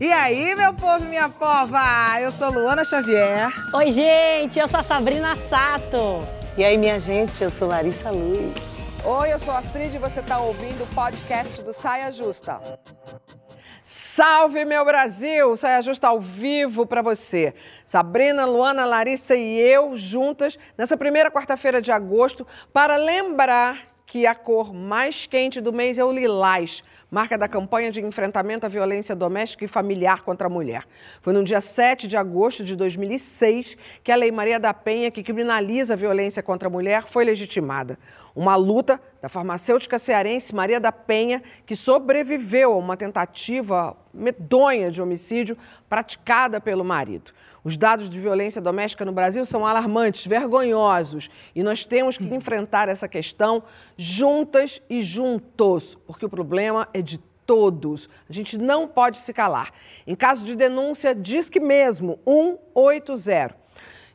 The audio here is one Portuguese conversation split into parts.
E aí, meu povo e minha pova? Eu sou Luana Xavier. Oi, gente, eu sou a Sabrina Sato. E aí, minha gente, eu sou Larissa Luz. Oi, eu sou a Astrid e você está ouvindo o podcast do Saia Justa. Salve, meu Brasil! Saia Justa ao vivo para você. Sabrina, Luana, Larissa e eu juntas nessa primeira quarta-feira de agosto para lembrar que a cor mais quente do mês é o lilás marca da campanha de enfrentamento à violência doméstica e familiar contra a mulher. Foi no dia 7 de agosto de 2006 que a Lei Maria da Penha, que criminaliza a violência contra a mulher, foi legitimada. Uma luta da farmacêutica cearense Maria da Penha, que sobreviveu a uma tentativa medonha de homicídio praticada pelo marido. Os dados de violência doméstica no Brasil são alarmantes, vergonhosos, e nós temos que enfrentar essa questão juntas e juntos, porque o problema é de todos. A gente não pode se calar. Em caso de denúncia, diz que mesmo 180.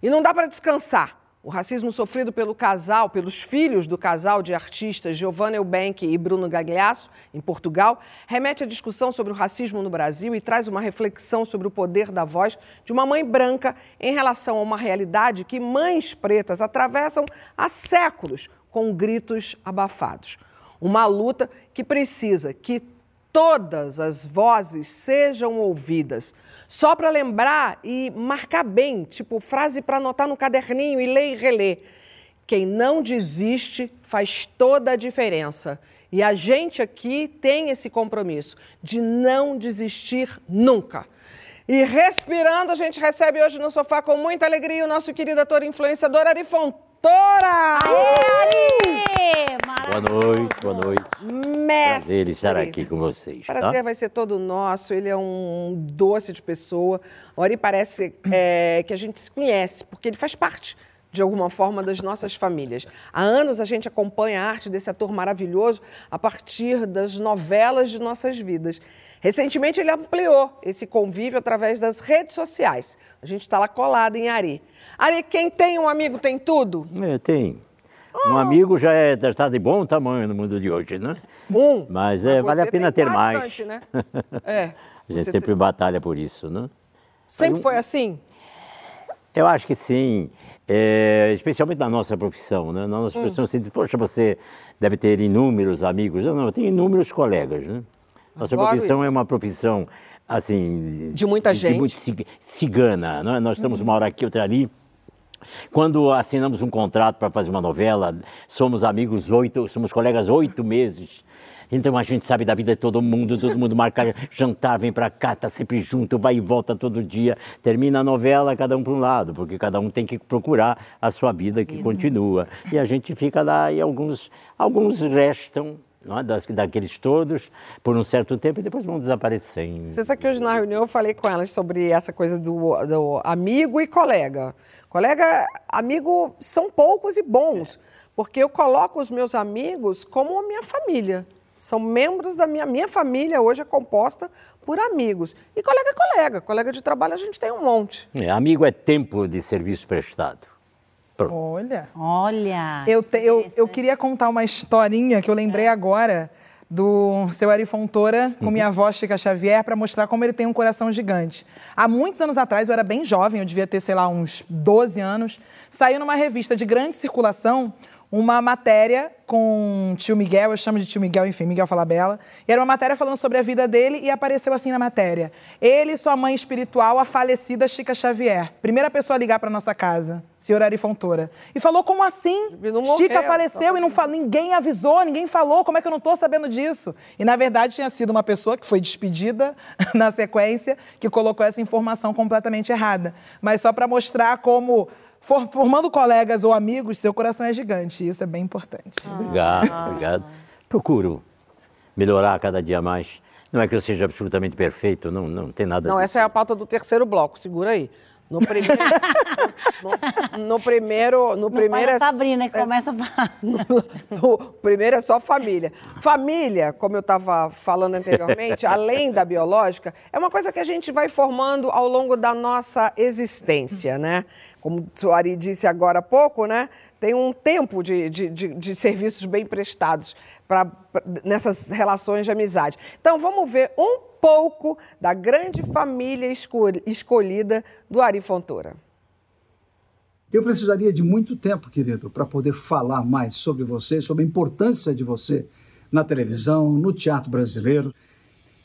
E não dá para descansar. O racismo sofrido pelo casal, pelos filhos do casal de artistas Giovanna Eubank e Bruno Gagliasso, em Portugal, remete à discussão sobre o racismo no Brasil e traz uma reflexão sobre o poder da voz de uma mãe branca em relação a uma realidade que mães pretas atravessam há séculos com gritos abafados. Uma luta que precisa que todas as vozes sejam ouvidas só para lembrar e marcar bem, tipo frase para anotar no caderninho e ler e reler. Quem não desiste faz toda a diferença. E a gente aqui tem esse compromisso de não desistir nunca. E respirando, a gente recebe hoje no sofá com muita alegria o nosso querido ator influenciador Ari. Aê, Ari! Boa noite, boa noite. Mestre! Prazer estar aqui com vocês. Prazer tá? vai ser todo nosso, ele é um doce de pessoa. O Ari parece é, que a gente se conhece, porque ele faz parte de alguma forma, das nossas famílias. Há anos a gente acompanha a arte desse ator maravilhoso a partir das novelas de nossas vidas. Recentemente ele ampliou esse convívio através das redes sociais. A gente está lá colado em Ari. Ari, quem tem um amigo tem tudo? É, tem. Um amigo já é, está de bom tamanho no mundo de hoje, né? Um. Mas é, Mas vale a você pena ter bastante, mais. né? É. A gente Você sempre tem- batalha por isso, né? Sempre foi assim? Eu acho que sim, É, especialmente na nossa profissão, né? Na nossa Hum. profissão, se diz, poxa, você deve ter inúmeros amigos. Eu não, eu tenho inúmeros colegas, né? Nossa Adoro profissão isso. é uma profissão, assim... De muita gente. muito cig- cigana, né? Nós estamos uma hora aqui, outra ali. Quando assinamos um contrato para fazer uma novela, somos amigos oito, somos colegas oito meses. Então a gente sabe da vida de todo mundo, todo mundo marca jantar, vem para cá, tá sempre junto, vai e volta todo dia. Termina a novela, cada um para um lado, porque cada um tem que procurar a sua vida que continua. E a gente fica lá e alguns, alguns restam. É, daqueles todos por um certo tempo e depois vão desaparecendo. Você sabe que hoje na reunião eu falei com elas sobre essa coisa do, do amigo e colega. Colega, amigo são poucos e bons, porque eu coloco os meus amigos como a minha família. São membros da minha minha família hoje é composta por amigos. E colega é colega, colega de trabalho a gente tem um monte. É, amigo é tempo de serviço prestado. Pronto. Olha. Olha. Eu, te- eu, eu queria contar uma historinha que eu lembrei agora do seu Ari Fontoura com minha avó Chica Xavier para mostrar como ele tem um coração gigante. Há muitos anos atrás, eu era bem jovem, eu devia ter, sei lá, uns 12 anos, saiu numa revista de grande circulação uma matéria com tio Miguel, eu chamo de tio Miguel, enfim, Miguel Falabella, e era uma matéria falando sobre a vida dele e apareceu assim na matéria. Ele e sua mãe espiritual, a falecida Chica Xavier. Primeira pessoa a ligar para nossa casa, senhor Ari Fontoura. E falou, como assim? Não Chica morreu, faleceu tá e não fa- ninguém avisou, ninguém falou, como é que eu não estou sabendo disso? E na verdade tinha sido uma pessoa que foi despedida na sequência, que colocou essa informação completamente errada. Mas só para mostrar como, formando colegas ou amigos, seu coração é gigante. Isso é bem importante. Obrigado, obrigado. Procuro melhorar cada dia mais. Não é que eu seja absolutamente perfeito, não, não tem nada Não, disso. essa é a pauta do terceiro bloco, segura aí. No primeiro. no, no primeiro. No Não primeiro é- Sabrina que é- começa a falar. No primeiro é só família. Família, como eu estava falando anteriormente, além da biológica, é uma coisa que a gente vai formando ao longo da nossa existência, né? Como o Ari disse agora há pouco, né? Tem um tempo de, de, de, de serviços bem prestados pra, pra, nessas relações de amizade. Então, vamos ver um pouco da grande família escolhida do Ari Fontoura. Eu precisaria de muito tempo, querido, para poder falar mais sobre você, sobre a importância de você na televisão, no teatro brasileiro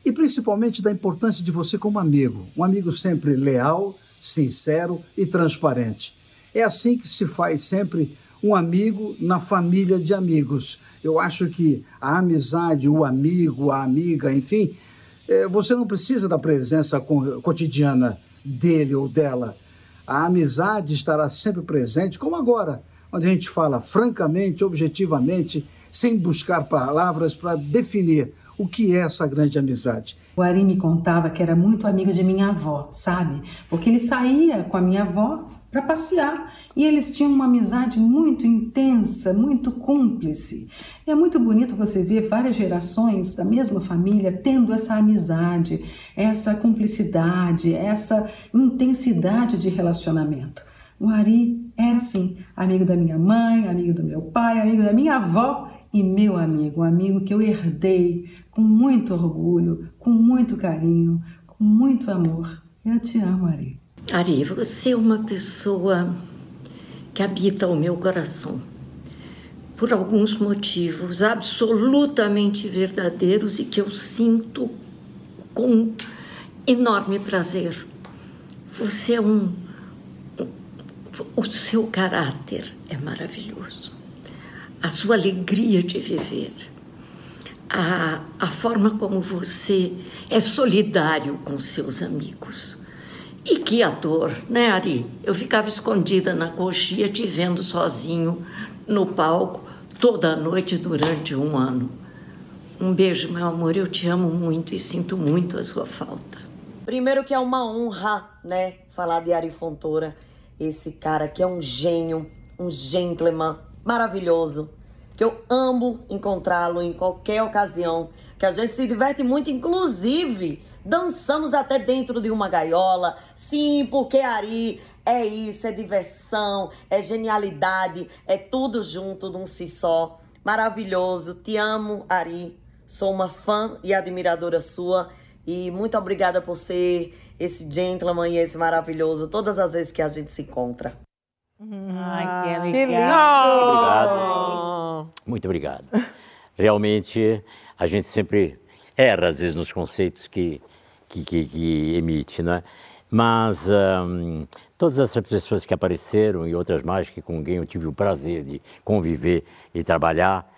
e principalmente da importância de você como amigo. Um amigo sempre leal, sincero e transparente. É assim que se faz sempre um amigo na família de amigos. Eu acho que a amizade, o amigo, a amiga, enfim, é, você não precisa da presença cotidiana dele ou dela a amizade estará sempre presente, como agora, onde a gente fala francamente, objetivamente, sem buscar palavras para definir o que é essa grande amizade. O Ari me contava que era muito amigo de minha avó, sabe? Porque ele saía com a minha avó para passear. E eles tinham uma amizade muito intensa, muito cúmplice. E é muito bonito você ver várias gerações da mesma família tendo essa amizade, essa cumplicidade, essa intensidade de relacionamento. O Ari era assim, amigo da minha mãe, amigo do meu pai, amigo da minha avó e meu amigo, um amigo que eu herdei com muito orgulho, com muito carinho, com muito amor. Eu te amo, Ari. Ari, você é uma pessoa que habita o meu coração. Por alguns motivos absolutamente verdadeiros e que eu sinto com enorme prazer. Você é um. O seu caráter é maravilhoso. A sua alegria de viver. A, a forma como você é solidário com seus amigos e que ator, né, Ari? Eu ficava escondida na coxia te vendo sozinho no palco toda a noite durante um ano. Um beijo, meu amor. Eu te amo muito e sinto muito a sua falta. Primeiro que é uma honra, né, falar de Ari Fontoura, esse cara que é um gênio, um gentleman maravilhoso, que eu amo encontrá-lo em qualquer ocasião, que a gente se diverte muito, inclusive Dançamos até dentro de uma gaiola. Sim, porque Ari é isso, é diversão, é genialidade, é tudo junto num si só. Maravilhoso. Te amo, Ari. Sou uma fã e admiradora sua. E muito obrigada por ser esse gentleman e esse maravilhoso todas as vezes que a gente se encontra. Ai, que legal. Muito obrigado. Muito obrigado. Realmente, a gente sempre erra, às vezes, nos conceitos que que, que, que emite, né? Mas um, todas essas pessoas que apareceram e outras mais que com quem eu tive o prazer de conviver e trabalhar,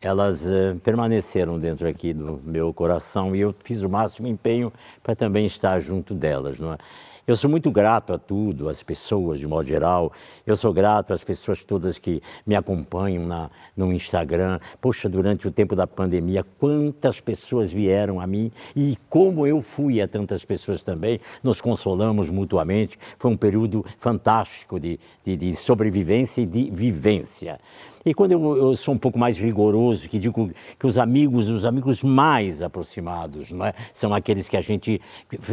elas uh, permaneceram dentro aqui do meu coração e eu fiz o máximo empenho para também estar junto delas, não é? Eu sou muito grato a tudo, às pessoas de modo geral. Eu sou grato às pessoas todas que me acompanham na, no Instagram. Poxa, durante o tempo da pandemia, quantas pessoas vieram a mim e como eu fui a tantas pessoas também. Nos consolamos mutuamente. Foi um período fantástico de, de, de sobrevivência e de vivência. E quando eu, eu, sou um pouco mais rigoroso, que digo que os amigos, os amigos mais aproximados, não é? são aqueles que a gente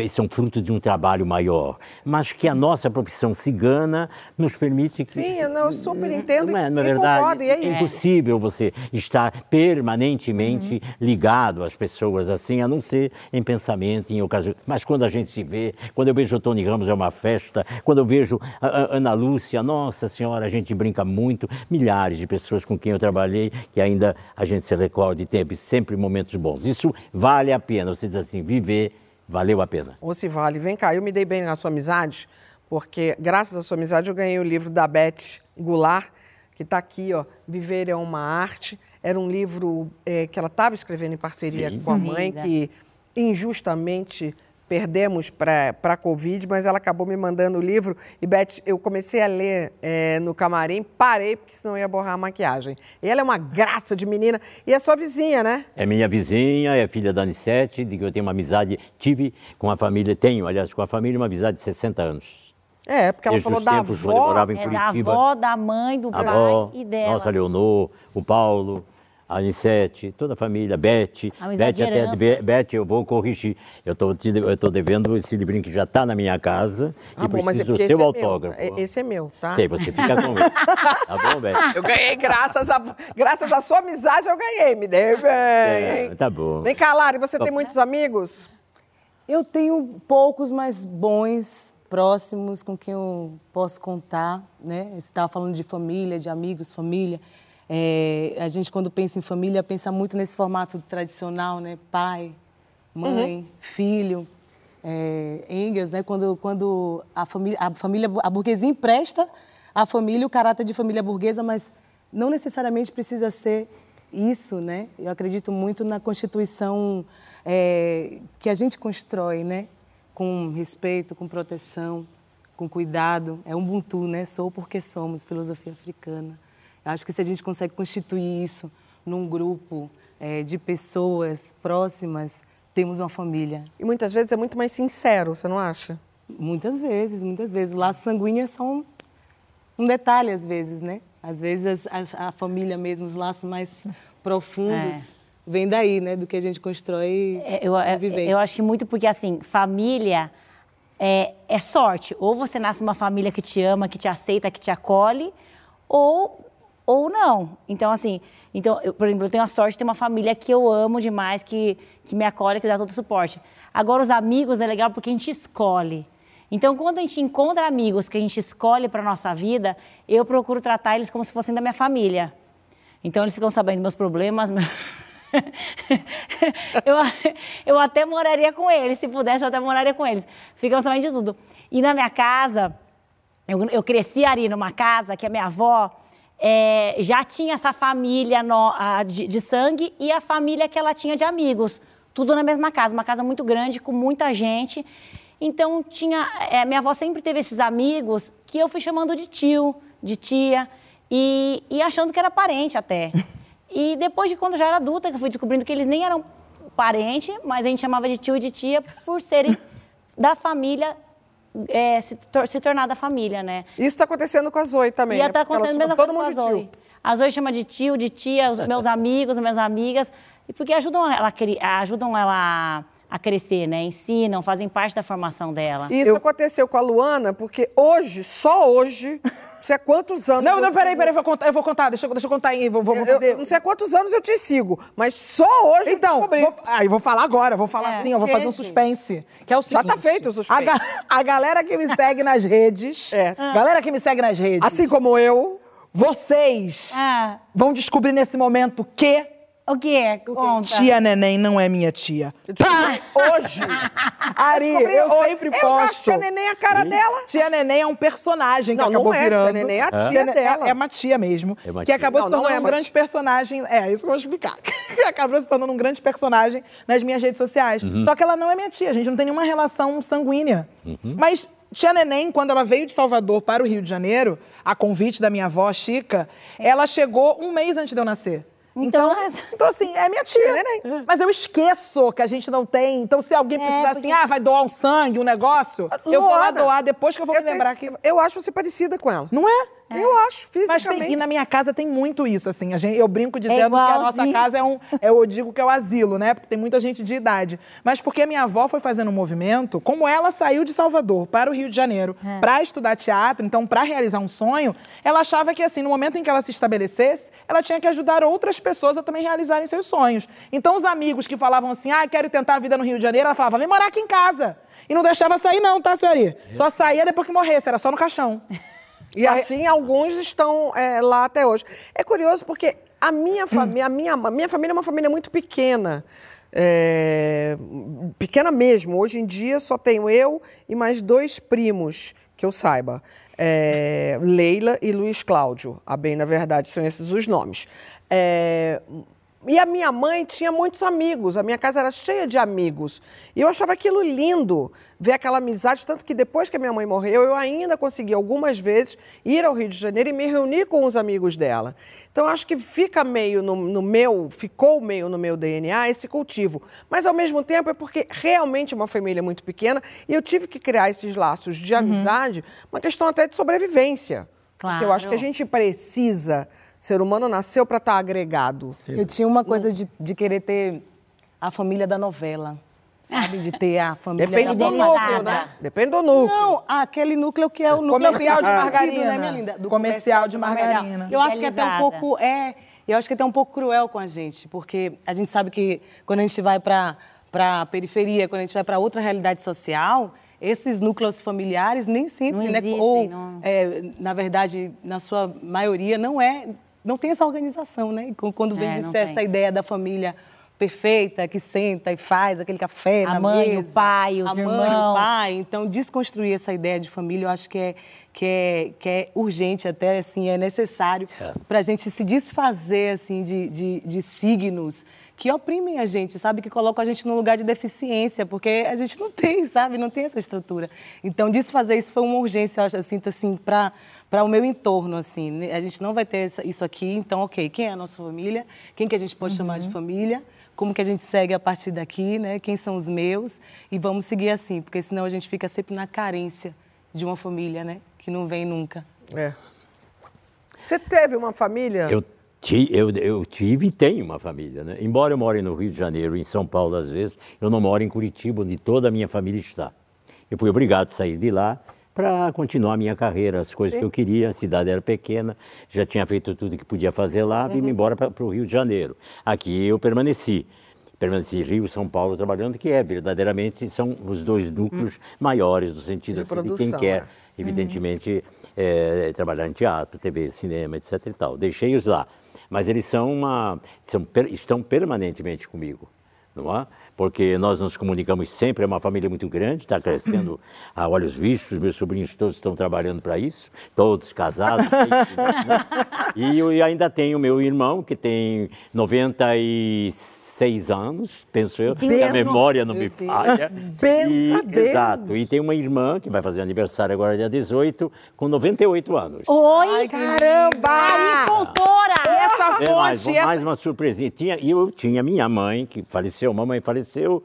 são fruto de um trabalho maior, mas que a nossa profissão cigana nos permite que... Sim, eu, não, super entendo não é, na é verdade, concordo, é, é impossível você estar permanentemente uhum. ligado às pessoas assim, a não ser em pensamento, em ocasião. Mas quando a gente se vê, quando eu vejo o Tony Ramos é uma festa, quando eu vejo a, a Ana Lúcia, nossa senhora, a gente brinca muito, milhares de pessoas pessoas com quem eu trabalhei, que ainda a gente se recorda e teve sempre momentos bons. Isso vale a pena. Você diz assim, viver valeu a pena. Ou se vale. Vem cá, eu me dei bem na sua amizade, porque graças à sua amizade eu ganhei o livro da Beth Goulart, que está aqui, ó, Viver é uma Arte. Era um livro é, que ela estava escrevendo em parceria Sim. com a mãe, que injustamente perdemos para a Covid, mas ela acabou me mandando o livro. E, Beth, eu comecei a ler é, no camarim, parei, porque senão ia borrar a maquiagem. E ela é uma graça de menina. E é sua vizinha, né? É minha vizinha, é filha da Anissete, de que eu tenho uma amizade, tive com a família, tenho, aliás, com a família, uma amizade de 60 anos. É, porque ela Desde falou da avó. morava em É Curitiba. da avó, da mãe, do pai avó, e dela. Nossa, Leonor, o Paulo, Anicete, toda a família. Amizade Beth, de até, herança. Be- Beth, eu vou corrigir. Eu estou devendo esse livrinho que já está na minha casa Ah, e bom, mas é preciso porque do seu é autógrafo. Meu. É- Esse é meu, tá? Sei, você fica com ele. Tá bom, Beth? Eu ganhei graças a, graças à sua amizade, eu ganhei. Me dei bem. É, tá bom. Vem cá, Lari, você tem muitos amigos? Eu tenho poucos, mas bons, próximos, com quem eu posso contar, né? Você estava falando de família, de amigos, família. É, a gente, quando pensa em família, pensa muito nesse formato tradicional, né? Pai, mãe, filho. É, Engels, né? Quando, quando a família, a família, a burguesia empresta à família o caráter de família burguesa, mas não necessariamente precisa ser isso, né? Eu acredito muito na constituição é, que a gente constrói, né? Com respeito, com proteção, com cuidado. É Ubuntu, né? Sou porque somos, filosofia africana. Eu acho que se a gente consegue constituir isso num grupo é, de pessoas próximas, temos uma família. E muitas vezes é muito mais sincero, você não acha? Muitas vezes, muitas vezes. O laço sanguíneo é só um, um detalhe, às vezes, né? Às vezes a, a família mesmo, os laços mais profundos, vem daí, né? Do que a gente constrói É, eu, a é, vivência. eu acho que muito porque, assim, família é, é sorte. Ou você nasce numa família que te ama, que te aceita, que te acolhe, ou, ou não. Então, assim, então, eu, por exemplo, eu tenho a sorte de ter uma família que eu amo demais, que, que me acolhe, que dá todo o suporte. Agora, os amigos é legal porque a gente escolhe. Então, quando a gente encontra amigos que a gente escolhe para nossa vida, eu procuro tratar eles como se fossem da minha família. Então, eles ficam sabendo meus problemas. eu, eu até moraria com eles, se pudesse, eu até moraria com eles. Ficam sabendo de tudo. E na minha casa, eu, eu cresci ali numa casa que a minha avó eh, já tinha essa família no- a, de, de sangue e a família que ela tinha de amigos. Tudo na mesma casa, uma casa muito grande, com muita gente. Então, tinha, eh, minha avó sempre teve esses amigos que eu fui chamando de tio, de tia, e, e achando que era parente até. E depois de quando já era adulta, que eu fui descobrindo que eles nem eram parente, mas a gente chamava de tio e de tia por serem da família, é, se, tor- se tornar da família, né? Isso está acontecendo com a Zoe também. E né? tá acontecendo a mesma chamam coisa todo com a Zoe. tio. A Zoe chama de tio, de tia, os meus amigos, as minhas amigas, e porque ajudam ela, ajudam ela a crescer, né? Ensinam, fazem parte da formação dela. E isso aconteceu com a Luana, porque hoje, só hoje, sei há quantos anos. Não, eu não, peraí, sigo- peraí, eu vou contar, eu vou contar deixa, eu- deixa eu contar aí, vou, vou fazer... eu não sei há quantos anos eu te sigo, mas só hoje Então, eu descobri. vou, ah, eu vou falar agora, vou falar É, assim, eu vou fazer um suspense. Que é o Já seguinte, tá feito o suspense. A, ga- a galera que me segue nas redes, É. galera que me segue nas redes, Assim como eu. vocês Ah, vão descobrir nesse momento que o quê? Conta. tia Neném não é minha tia. Hoje. Ari, eu hoje. sempre Eu já posto. tia Neném a cara dela. Tia Neném é um personagem que Não, não acabou é, virando. tia Neném é a tia Ne- dela. É, uma tia mesmo. É uma que tia. acabou Não, se não tornando é um uma grande tia. personagem. É, isso que eu vou explicar. acabou se tornando um grande personagem nas minhas redes sociais. Uhum. Só que ela não é minha tia, a gente não tem nenhuma relação sanguínea. Mas tia Neném, quando ela veio de Salvador para o Rio de Janeiro, a convite da minha avó, Chica, ela chegou um mês antes de eu nascer. Então, Então, então, assim, é minha tia. Neném. Mas eu esqueço que a gente não tem. Então, se alguém precisar assim, porque- ah, vai doar um sangue, um negócio, eu vou lá Luana, doar depois que eu vou me tenho- lembrar que. Eu acho você parecida com ela. Não é? Eu acho, Mas fisicamente. tem, e na minha casa tem muito isso, assim. A gente, eu brinco dizendo que a nossa casa é um. Eu digo que é o asilo, né? Porque tem muita gente de idade. Mas porque minha avó foi fazendo um movimento, como ela saiu de Salvador para o Rio de Janeiro para estudar teatro, então para realizar um sonho, ela achava que, assim, no momento em que ela se estabelecesse, ela tinha que ajudar outras pessoas a também realizarem seus sonhos. Então, os amigos que falavam assim, ah, quero tentar a vida no Rio de Janeiro, ela falava, vem morar aqui em casa. E não deixava sair, não, tá, senhoria? Só saía depois que morresse, era só no caixão. E assim, alguns estão é, lá até hoje. É curioso porque a minha, família, a minha, a minha família é uma família muito pequena. É, pequena mesmo. Hoje em dia só tenho eu e mais dois primos, que eu saiba. É, Leila e Luiz Cláudio. A bem, na verdade, são esses os nomes. É, e a minha mãe tinha muitos amigos, a minha casa era cheia de amigos. E eu achava aquilo lindo, ver aquela amizade. Tanto que depois que a minha mãe morreu, eu ainda consegui algumas vezes ir ao Rio de Janeiro e me reunir com os amigos dela. Então acho que fica meio no, no meu, ficou meio no meu DNA esse cultivo. Mas ao mesmo tempo é porque realmente é uma família muito pequena e eu tive que criar esses laços de amizade, uma questão até de sobrevivência. Porque eu acho que a Claro. gente precisa ser humano nasceu para estar agregado. Eu tinha uma coisa de, de querer ter a família da novela. Sabe? De ter a família Depende do núcleo, né? Depende do núcleo. Não, aquele núcleo que é o núcleo Comercial de margarina. né, minha linda? Do Comercial de margarina. Eu acho que é até um pouco é, eu acho que é até um pouco cruel com a gente, porque a gente sabe que quando a gente vai para para periferia, quando a gente vai para outra realidade social, esses núcleos familiares nem sempre, Não né, existem, ou não. é, na verdade, na sua maioria não é, não tem essa organização, né? Quando vem É, de não ser essa tem. ideia da família perfeita, que senta e faz aquele café A na mãe, o mesa, pai, os a mãe, o irmãos. pai, então, desconstruir essa ideia de família, eu acho que é, que é, que é urgente, até assim, é necessário para a gente se desfazer assim, de, de, de signos que oprimem a gente, sabe? Que colocam a gente num lugar de deficiência, porque a gente não tem, sabe? Não tem essa estrutura. Então, desfazer isso foi uma urgência, eu, acho, eu sinto assim, para para o meu entorno, assim. né? A gente não vai ter isso aqui, então, ok, quem é a nossa família? Quem que a gente pode chamar de família? Como que a gente segue a partir daqui, né? Quem são os meus? E vamos seguir assim, porque senão a gente fica sempre na carência de uma família, né? Que não vem nunca. É. Você teve uma família? Eu, ti- eu, eu tive e tenho uma família, né? Embora eu more no Rio de Janeiro, em São Paulo às vezes, eu não moro em Curitiba, onde toda a minha família está. Eu fui obrigado a sair de lá para continuar a minha carreira, as coisas que eu queria. A cidade era pequena, já tinha feito tudo que podia fazer lá, vim embora para o Rio de Janeiro. Aqui eu permaneci. Permaneci Rio, São Paulo trabalhando, que é verdadeiramente são os dois núcleos maiores, no sentido De assim, de quem produção, quer é. evidentemente, é, trabalhar em teatro, TV, cinema, etc. E tal. Deixei-os lá. Mas eles são uma, são, estão permanentemente comigo. Não é? Porque nós nos comunicamos sempre, é uma família muito grande, está crescendo a olhos vistos, meus sobrinhos todos estão trabalhando para isso, todos casados. né? E eu ainda tenho meu irmão, que tem 96 anos, penso eu, se a memória não me falha. Pensa E- Deus. Exato. E tem uma irmã que vai fazer aniversário agora dia 18, com 98 anos. Oi, Caramba! Ari Fontoura! Essa É mais, essa... mais uma surpresinha. Tinha, e eu tinha minha mãe, que faleceu, mamãe faleceu,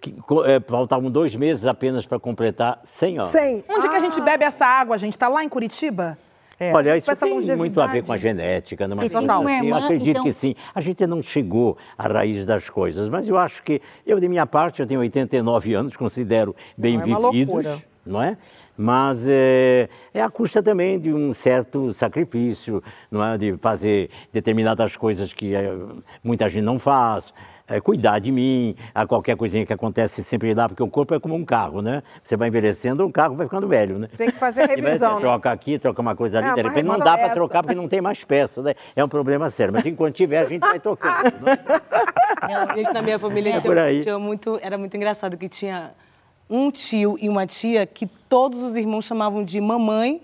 que, co- eh, faltavam dois meses apenas para completar 100 anos. 100. Onde que a gente bebe essa água, gente? Tá lá em Curitiba? É. Olha, isso tem muito a ver com a genética, né? total. uma assim, eu irmã, acredito então- que sim. A gente não chegou à raiz das coisas, mas eu acho que eu, de minha parte, eu tenho 89 anos, considero bem Não, é uma vividos, loucura. não é? Mas é, é a custa também de um certo sacrifício, não é? De fazer determinadas coisas que eh, muita gente não faz. É, cuidar de mim, a qualquer coisinha que acontece sempre lá, porque o corpo é como um carro, né? Você vai envelhecendo, o carro vai ficando velho, né? Tem que fazer E vai- revisão, né? Troca aqui, troca uma coisa ali, É, de repente não revisão dá para essa. trocar porque não tem mais peça, né? É um problema sério, mas enquanto tiver a gente vai tocando. né? Não, gente, na minha família É tinha, por aí. tinha muito, era muito engraçado que tinha um tio e uma tia que todos os irmãos chamavam de mamãe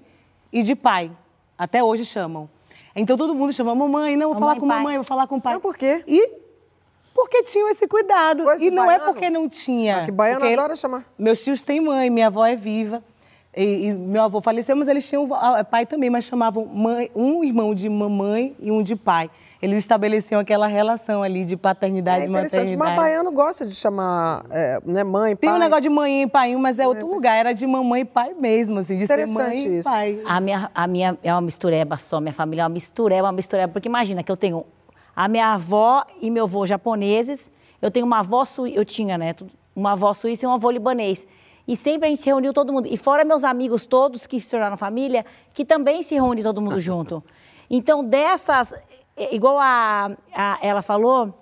e de pai. Até hoje chamam. Então todo mundo chama mamãe, não, vou Mamãe, falar com pai. mamãe, vou falar com o pai. Mas por quê? E porque tinham esse cuidado. Coisa e não é baiano. porque não tinha. Ah, que baiano porque adora chamar. Meus tios têm mãe, minha avó é viva. E, e meu avô faleceu, mas eles tinham ah, pai também, mas chamavam mãe- um irmão de mamãe e um de pai. Eles estabeleciam aquela relação ali de paternidade É e interessante, mas maternidade. baiano gosta de chamar é, né, mãe, pai. Tem um negócio de mãe e pai, mas é outro lugar. Era de mamãe e pai mesmo, assim, de ser Interessante mãe e isso. pai. A minha, a minha é uma mistureba só, minha família é uma mistureba, uma mistureba. Porque imagina que eu tenho a minha avó e meu avô japoneses, eu tenho uma avó suíça, eu tinha, né? Uma avó suíça e um avô libanês. E sempre a gente se reuniu todo mundo. E fora meus amigos todos que se tornaram família, que também se reúne todo mundo junto. Então, dessas, igual a, a- ela falou,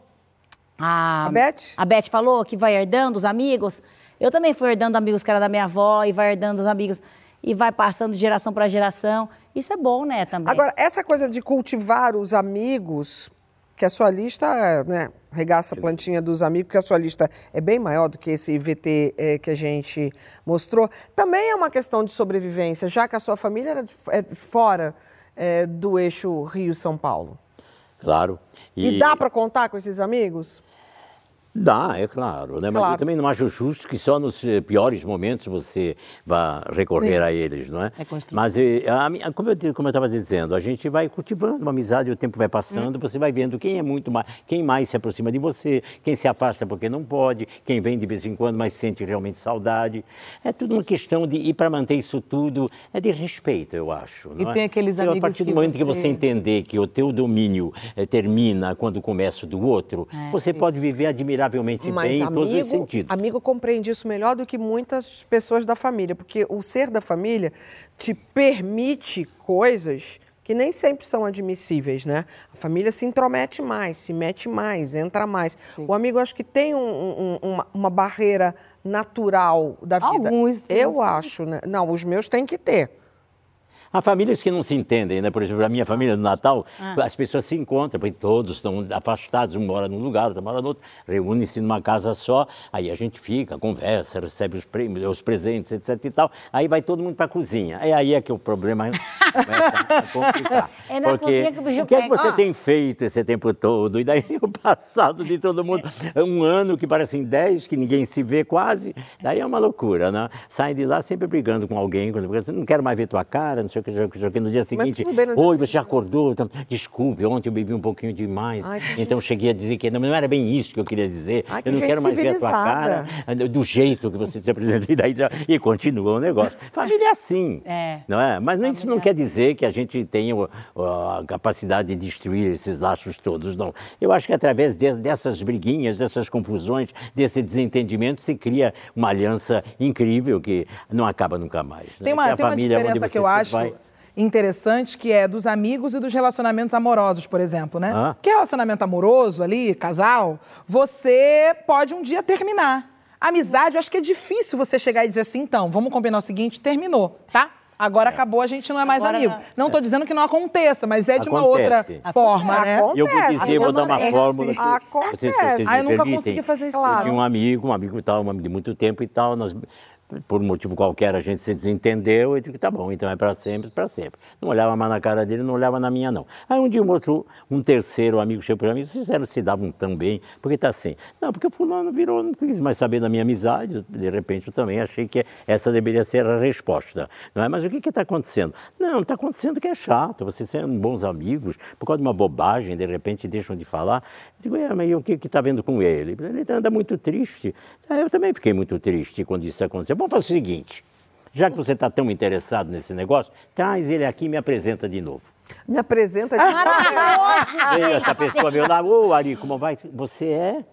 a, A Beth? A Beth falou que vai herdando os amigos. Eu também fui herdando amigos que era da minha avó e vai herdando os amigos e vai passando de geração para geração. Isso é bom, né, também. Agora, essa coisa de cultivar os amigos, que a sua lista, né, regaça a plantinha dos amigos, que a sua lista é bem maior do que esse VT eh, que a gente mostrou, também é uma questão de sobrevivência, já que a sua família era de é fora eh, do eixo Rio-São Paulo. Claro. E, dá para contar com esses amigos? Dá, é claro, né? Mas Claro. eu também não acho justo que só nos eh, piores momentos você vá recorrer a eles, não é? É. Mas, eh, a como eu estava dizendo, a gente vai cultivando uma amizade, o tempo vai passando, Hum. você vai vendo quem é muito mais, quem mais se aproxima de você, quem se afasta porque não pode, quem vem de vez em quando, mas sente realmente saudade. É tudo uma questão de, e para manter isso tudo, é de respeito, eu acho. E é? tem aqueles Então, A amigos partir do que momento que você- você entender que o teu domínio eh, termina quando começa o do outro, É, você pode viver admiravelmente Mas bem em todos os amigo, sentidos. amigo compreende isso melhor do que muitas pessoas da família, porque o ser da família te permite coisas que nem sempre são admissíveis, né? A família se intromete mais, se mete mais, entra mais. O amigo acho que tem um- um- uma, uma barreira natural da vida. Alguns Eu sim. acho, né? Não, os meus têm que ter. Há famílias que não se entendem, né? Por exemplo, a minha família no Natal, Ah. as pessoas se encontram, porque todos estão afastados, um mora num lugar, outro mora no outro, reúnem-se numa casa só, aí a gente fica, conversa, recebe os prêmios, os presentes, etc e tal, aí vai todo mundo para a cozinha. É aí é que o problema começa a complicar. É na porque cozinha que o bicho o que é que você Ah. tem feito esse tempo todo? E daí o passado de todo mundo, um ano que parecem dez, que ninguém se vê quase, daí é uma loucura, né? Saem de lá sempre brigando com alguém, não quero mais ver tua cara, não sei o que, não sei o que, não sei o que. no dia seguinte, bem, no dia oi, você acordou? Então, Desculpe, ontem eu bebi um pouquinho demais, Ai, então cheguei a dizer que não, não era bem isso que eu queria dizer, Ai, que eu não gente quero mais ver a tua cara, do jeito que você se apresenta, e daí já- e continua o negócio. Família é assim, É. não é? Mas isso não quer dizer que a gente tenha a capacidade de destruir esses laços todos, não. Eu acho que através de- dessas briguinhas, dessas confusões, desse desentendimento, se cria uma aliança incrível que não acaba nunca mais. né? Tem uma, tem uma família é diferença que eu acho vai- interessante, que é dos amigos e dos relacionamentos amorosos, por exemplo, né? Ah. Que relacionamento amoroso ali, casal, você pode um dia terminar. Amizade, eu acho que é difícil você chegar e dizer assim, então, vamos combinar o seguinte, terminou, tá? Agora acabou, a gente não é mais Agora amigo. não. Não tô dizendo que não aconteça, mas é de uma outra Acontece. forma, né? Acontece. Eu vou dizer, vou dar uma Acontece. fórmula. que Acontece. Vocês, vocês Ah, me eu nunca permitem. consegui fazer isso, Eu claro. tinha um amigo, um amigo tal, um amigo de muito tempo e tal, nós, por motivo qualquer, a gente se desentendeu e disse que tá bom, então é para sempre, para sempre. Não olhava mais na cara dele, não olhava na minha, não. Aí um dia um outro, um terceiro amigo chegou para mim, vocês eram, se davam tão bem, porque tá assim. Não, porque fulano virou, não quis mais saber da minha amizade, de repente eu também achei que essa deveria ser a resposta. Não é? Mas o que está acontecendo? Não, está acontecendo que é chato, vocês sendo bons amigos, por causa de uma bobagem, de repente deixam de falar. Eu digo, é, mas o que está vendo com ele? Ele anda muito triste. Ah, Eu também fiquei muito triste quando isso aconteceu. Vamos fazer o seguinte, já que você está tão interessado nesse negócio, traz ele aqui e me apresenta de novo. Me apresenta de Veio essa pessoa, veio lá, ô Ari, como vai? Você é?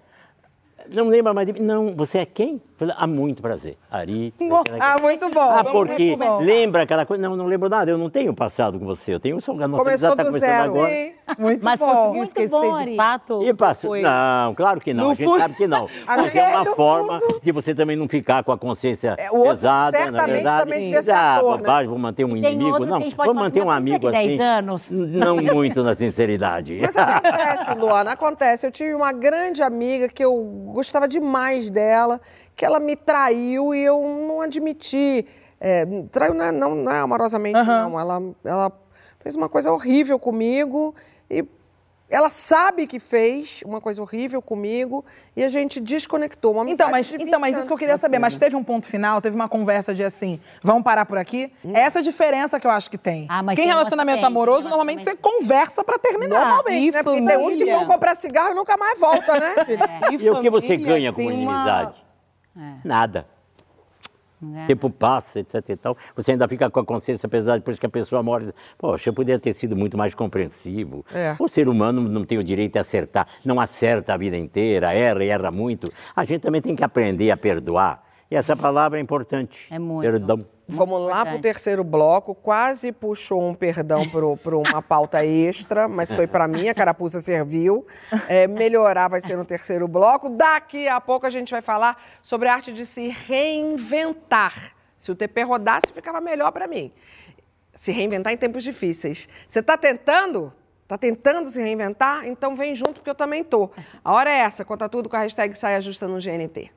Não lembra mais de mim? Não, você é quem? Falei, ah, muito prazer. Ari. Ah, muito bom. Ah, porque lembra aquela coisa? Não, não lembro nada, eu não tenho passado com você, eu tenho só a nossa Começou tá do zero. agora. Sim, muito Mas bom. conseguiu Muito esquecer bom, de fato? E passa. Foi- Não, claro que não. No a gente fundo- sabe que não. Mas é uma no forma de você também não ficar com a consciência É, o outro pesada, na certamente verdade. também devia ser ah, ator, né? bobagem, vou manter um inimigo. Não, falar manter um amigo assim. 10 anos? Não muito na sinceridade. Mas acontece, Luana, acontece. Eu tive uma grande amiga que eu gostava demais dela, que ela me traiu e eu não admiti. É, traiu não, é- não, não é amorosamente, não. Ela, ela fez uma coisa horrível comigo e ela sabe que fez uma coisa horrível comigo e a gente desconectou. Uma Então, amizade mas, de 20 então, mas isso que eu queria saber. Mas teve um ponto final, teve uma conversa de assim, vamos parar por aqui? Essa é a diferença que eu acho que tem. Ah, mas Quem tem relacionamento tem, amoroso, tem normalmente você conversa pra terminar. Normalmente, né? Porque tem uns que vão comprar cigarro e nunca mais volta, né? filha? E o que você ganha com uma- inimizade? Nada. É. tempo passa, etc e tal. Você ainda fica com a consciência pesada depois que a pessoa morre. Poxa, eu poderia ter sido muito mais compreensivo. É. O ser humano não tem o direito de acertar, não acerta a vida inteira, erra e erra muito. A gente também tem que aprender a perdoar. E essa palavra é importante. É muito. Perdão. Vamos lá para o terceiro bloco. Quase puxou um perdão para uma pauta extra, mas foi para mim, a carapuça serviu. É, melhorar vai ser no terceiro bloco. Daqui a pouco a gente vai falar sobre a arte de se reinventar. Se o TP rodasse, ficava melhor para mim. Se reinventar em tempos difíceis. Você está tentando? Está tentando se reinventar? Então vem junto, porque eu também tô. A hora é essa. Conta tudo com a hashtag Saia Justa no GNT.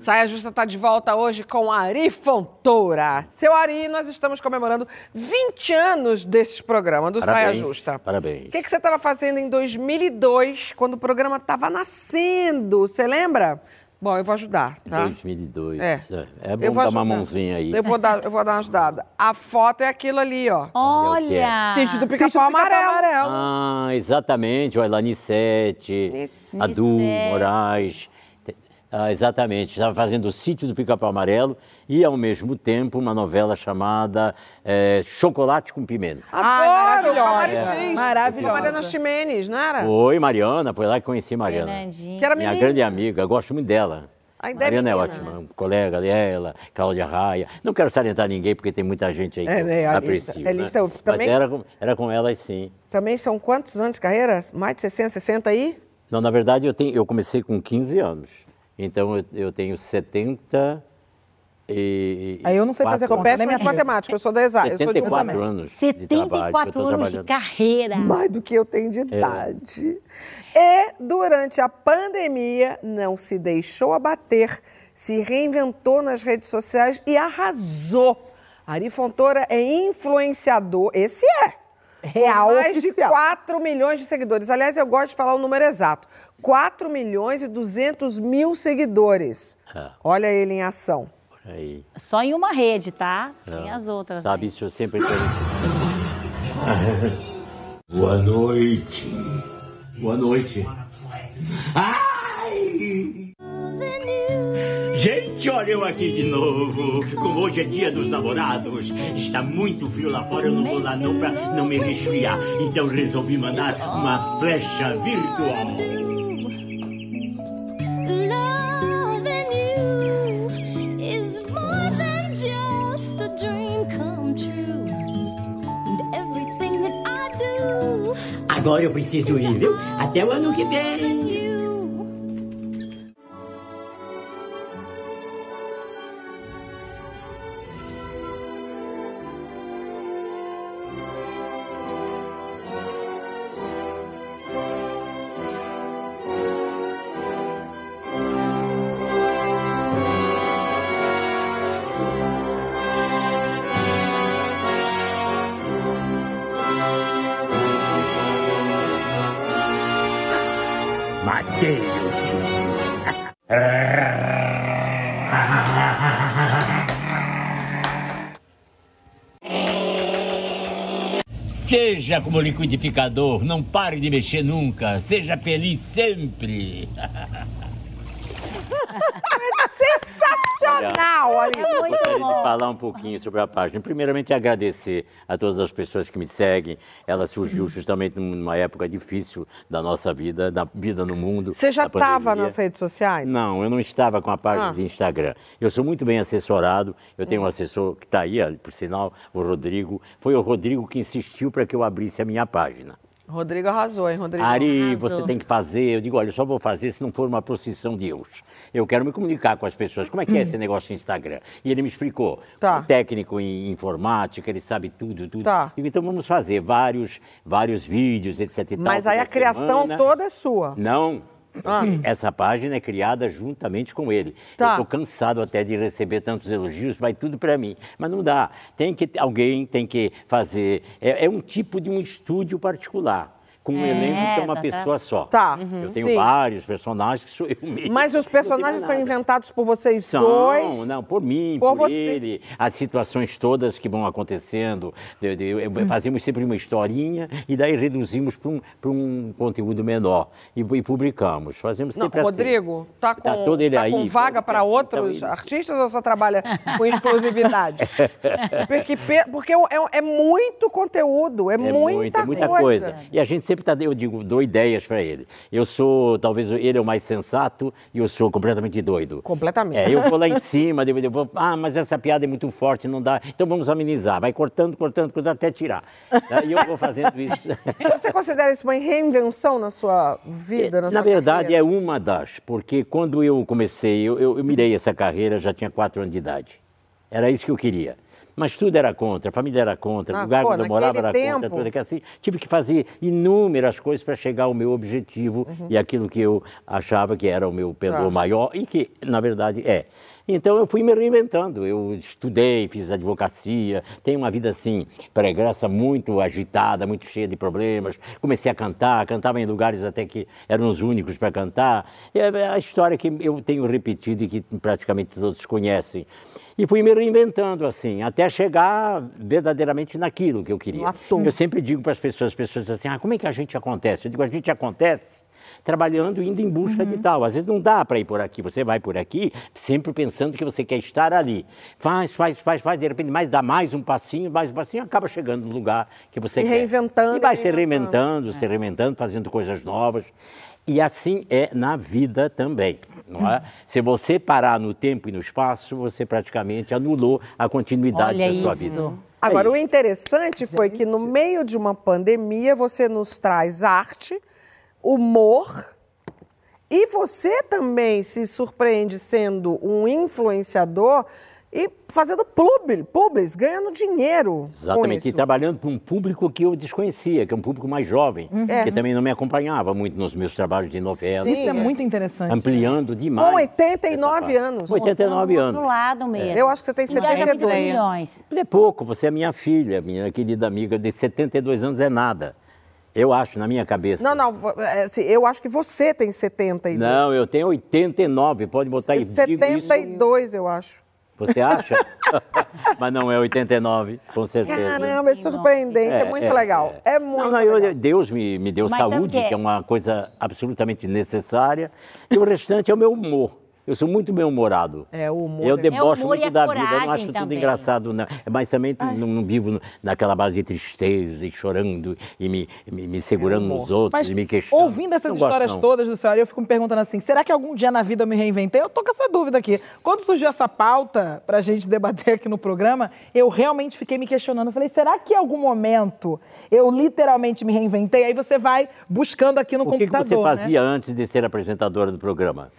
Saia Justa está de volta hoje com Ari Fontoura. Seu Ari, nós estamos comemorando 20 anos desse programa, do Saia Parabéns, Justa. parabéns. O que, que você estava fazendo em 2002, quando o programa estava nascendo? Você lembra? Bom, eu vou ajudar, tá? 2002. É. É, Eu bom vou dar uma ajudar. mãozinha aí. Eu vou, dar, eu vou dar uma ajudada. A foto é aquilo ali, ó. Olha o é. Sítio do Pica-Pau do Pica-Pau Amarelo. Ah, exatamente. Olha lá, Nissete, Moraes. Ah, exatamente. Estava fazendo o Sítio do Pica-Pau Amarelo e, ao mesmo tempo, uma novela chamada eh, Chocolate com Pimenta. Adoro, com a maravilhosa. Maricis. Maravilhosa. A Mariana Ximenes, não era? Foi, Mariana, foi lá que conheci Mariana. Fernandinho. Que era Minha menina. grande amiga, gosto muito dela. Ai, deve Mariana é menina, ótima, colega dela, Cláudia Raia. Não quero salientar ninguém, porque tem muita gente aí que É, né, eu a aprecio. lista- a né? lista também- Mas era com, era com elas, sim. Também são quantos anos de carreira? Mais de 60, 60 aí? Não, na verdade, eu, tenho, eu comecei com 15 anos. Então, eu, eu tenho 70 e... Aí eu não sei fazer conta, nem minha de matemática, eu sou da exata. Eu sou de 74 anos de trabalho. 74 anos de carreira. Mais do que eu tenho de idade. E, durante a pandemia, não se deixou abater, se reinventou nas redes sociais e arrasou. Ari Fontoura é influenciador, esse é. Real Com mais de oficial. 4 milhões de seguidores. Aliás, eu gosto de falar o número exato. 4 milhões e 200 mil seguidores. É. Olha ele em ação. Por aí. Só em uma rede, tá? Tem as outras. Sabe, isso eu sempre... Boa noite. Boa noite. Ai! Gente, olha eu aqui de novo. Como hoje é dia dos namorados, está muito frio lá fora, eu não vou lá não pra não me resfriar. Então resolvi mandar uma flecha virtual. Agora eu preciso ir, viu? Até o ano que vem. Seja como liquidificador, não pare de mexer nunca. Seja feliz sempre. Sensacional, Ari. Eu gostaria de falar um pouquinho sobre a página. Primeiramente, agradecer a todas as pessoas que me seguem. Ela surgiu justamente numa época difícil da nossa vida, da vida no mundo. Você já estava nas redes sociais? Não, eu não estava com a página Ah. de Instagram. Eu sou muito bem assessorado. Eu tenho um assessor que está aí, por sinal, o Rodrigo. Foi o Rodrigo que insistiu para que eu abrisse a minha página. Rodrigo arrasou, hein, Rodrigo? Ari, Arrasou. você tem que fazer. Eu digo, olha, eu só vou fazer se não for uma procissão de Deus. Eu quero me comunicar com as pessoas. Como é que é esse negócio de Instagram? E ele me explicou. Tá. Técnico em informática, ele sabe tudo, tudo. Tá. Digo, então vamos fazer vários, vários vídeos, etc. e tal, Mas aí a criação semana. toda é sua. Não. Ah. Essa página é criada juntamente com ele. Tá. Eu estou cansado até de receber tantos elogios, vai tudo para mim. Mas não dá. Tem que alguém tem que fazer. É, é um tipo de um estúdio particular. Com um É, elenco que é uma tá, tá. pessoa só. Tá, Eu tenho sim. vários personagens que sou eu mesmo. Mas os personagens Não são inventados por vocês São, dois? não, por mim, Por por, você. ele, as situações todas que vão acontecendo. de- de- Hum. fazemos sempre uma historinha e daí reduzimos para um, pra um conteúdo menor e, e publicamos. Fazemos Não, sempre assim. Rodrigo, tá com, Tá todo ele tá aí, com vaga para assim, outros tá aí. artistas ou só trabalha com exclusividade? porque porque é, é muito conteúdo, é, É muita, muita, muita coisa. E a gente sempre tá, eu digo, dou ideias para ele. Eu sou, talvez ele é o mais sensato e eu sou completamente doido. Completamente. É, eu vou lá em cima, eu, eu vou, ah, mas essa piada é muito forte, não dá. Então vamos amenizar. Vai cortando, cortando, cortando até tirar. Aí eu vou fazendo isso. Você considera isso uma reinvenção na sua vida, na, Na sua verdade, carreira? é uma das, porque quando eu comecei, eu, eu, eu mirei essa carreira, já tinha quatro anos de idade. Era isso que eu queria. Mas tudo era contra, a família era contra, Ah, o lugar pô, onde eu morava era naquele contra, tempo- tudo que assim. Tive que fazer inúmeras coisas para chegar ao meu objetivo Uhum. e aquilo que eu achava que era o meu pendor Tá. maior e que, na verdade, é. Então eu fui me reinventando. Eu estudei, fiz advocacia, tenho uma vida assim, pregressa muito agitada, muito cheia de problemas. Comecei a cantar, cantava em lugares até que eram os únicos para cantar. É a história que eu tenho repetido e que praticamente todos conhecem. E fui me reinventando assim, até chegar verdadeiramente naquilo que eu queria. Eu sempre digo para as pessoas, as pessoas dizem assim, ah, como é que a gente acontece? Eu digo, a gente acontece trabalhando, indo em busca de tal. Às vezes não dá para ir por aqui, você vai por aqui, sempre pensando que você quer estar ali. Faz, faz, faz, faz, de repente mais dá mais um passinho, mais um passinho, acaba chegando no lugar que você E quer. reinventando, E vai e se reinventando. reinventando, se reinventando, fazendo coisas novas. E assim é na vida também, não é? Se você parar no tempo e no espaço, você praticamente anulou a continuidade Olha da sua isso. vida. Agora, o interessante foi que no meio de uma pandemia você nos traz arte, humor e você também se surpreende sendo um influenciador e fazendo publi, publis, ganhando dinheiro. com Exatamente, e trabalhando para um público que eu desconhecia, que é um público mais jovem, É. que também não me acompanhava muito nos meus trabalhos de novela. Isso é muito interessante. Ampliando demais. Com 89 essa parte. anos. 89 Do anos. lado mesmo. Eu acho que você tem Engajamento 72. de milhões. É pouco, você é minha filha, minha querida amiga, de 72 anos é nada. Eu acho, na minha cabeça. Não, não, é, assim, eu acho que você tem 72. Não, eu tenho 89, pode botar aí. digo isso. 72, eu acho. Você acha? Mas não é 89, com certeza. Caramba, é surpreendente, é, muito legal. É, muito Não, não, eu- legal. Deus me, me deu Mas saúde, quê? que é uma coisa absolutamente necessária, e o restante é o meu humor. Eu sou muito bem-humorado. É, o humor. Eu é- debocho É o humor e muito a da vida, eu não acho tudo também. engraçado, não. Mas também não, não vivo naquela base de tristeza e chorando e me, me, me segurando nos outros Mas e me queixando. ouvindo essas Não gosto, histórias não. todas do senhor, eu fico me perguntando assim, será que algum dia na vida eu me reinventei? Eu tô com essa dúvida aqui. Quando surgiu essa pauta pra gente debater aqui no programa, eu realmente fiquei me questionando. Eu falei, será que em algum momento eu literalmente me reinventei? Aí você vai buscando aqui no O que, que computador, você né? fazia antes de ser apresentadora do programa?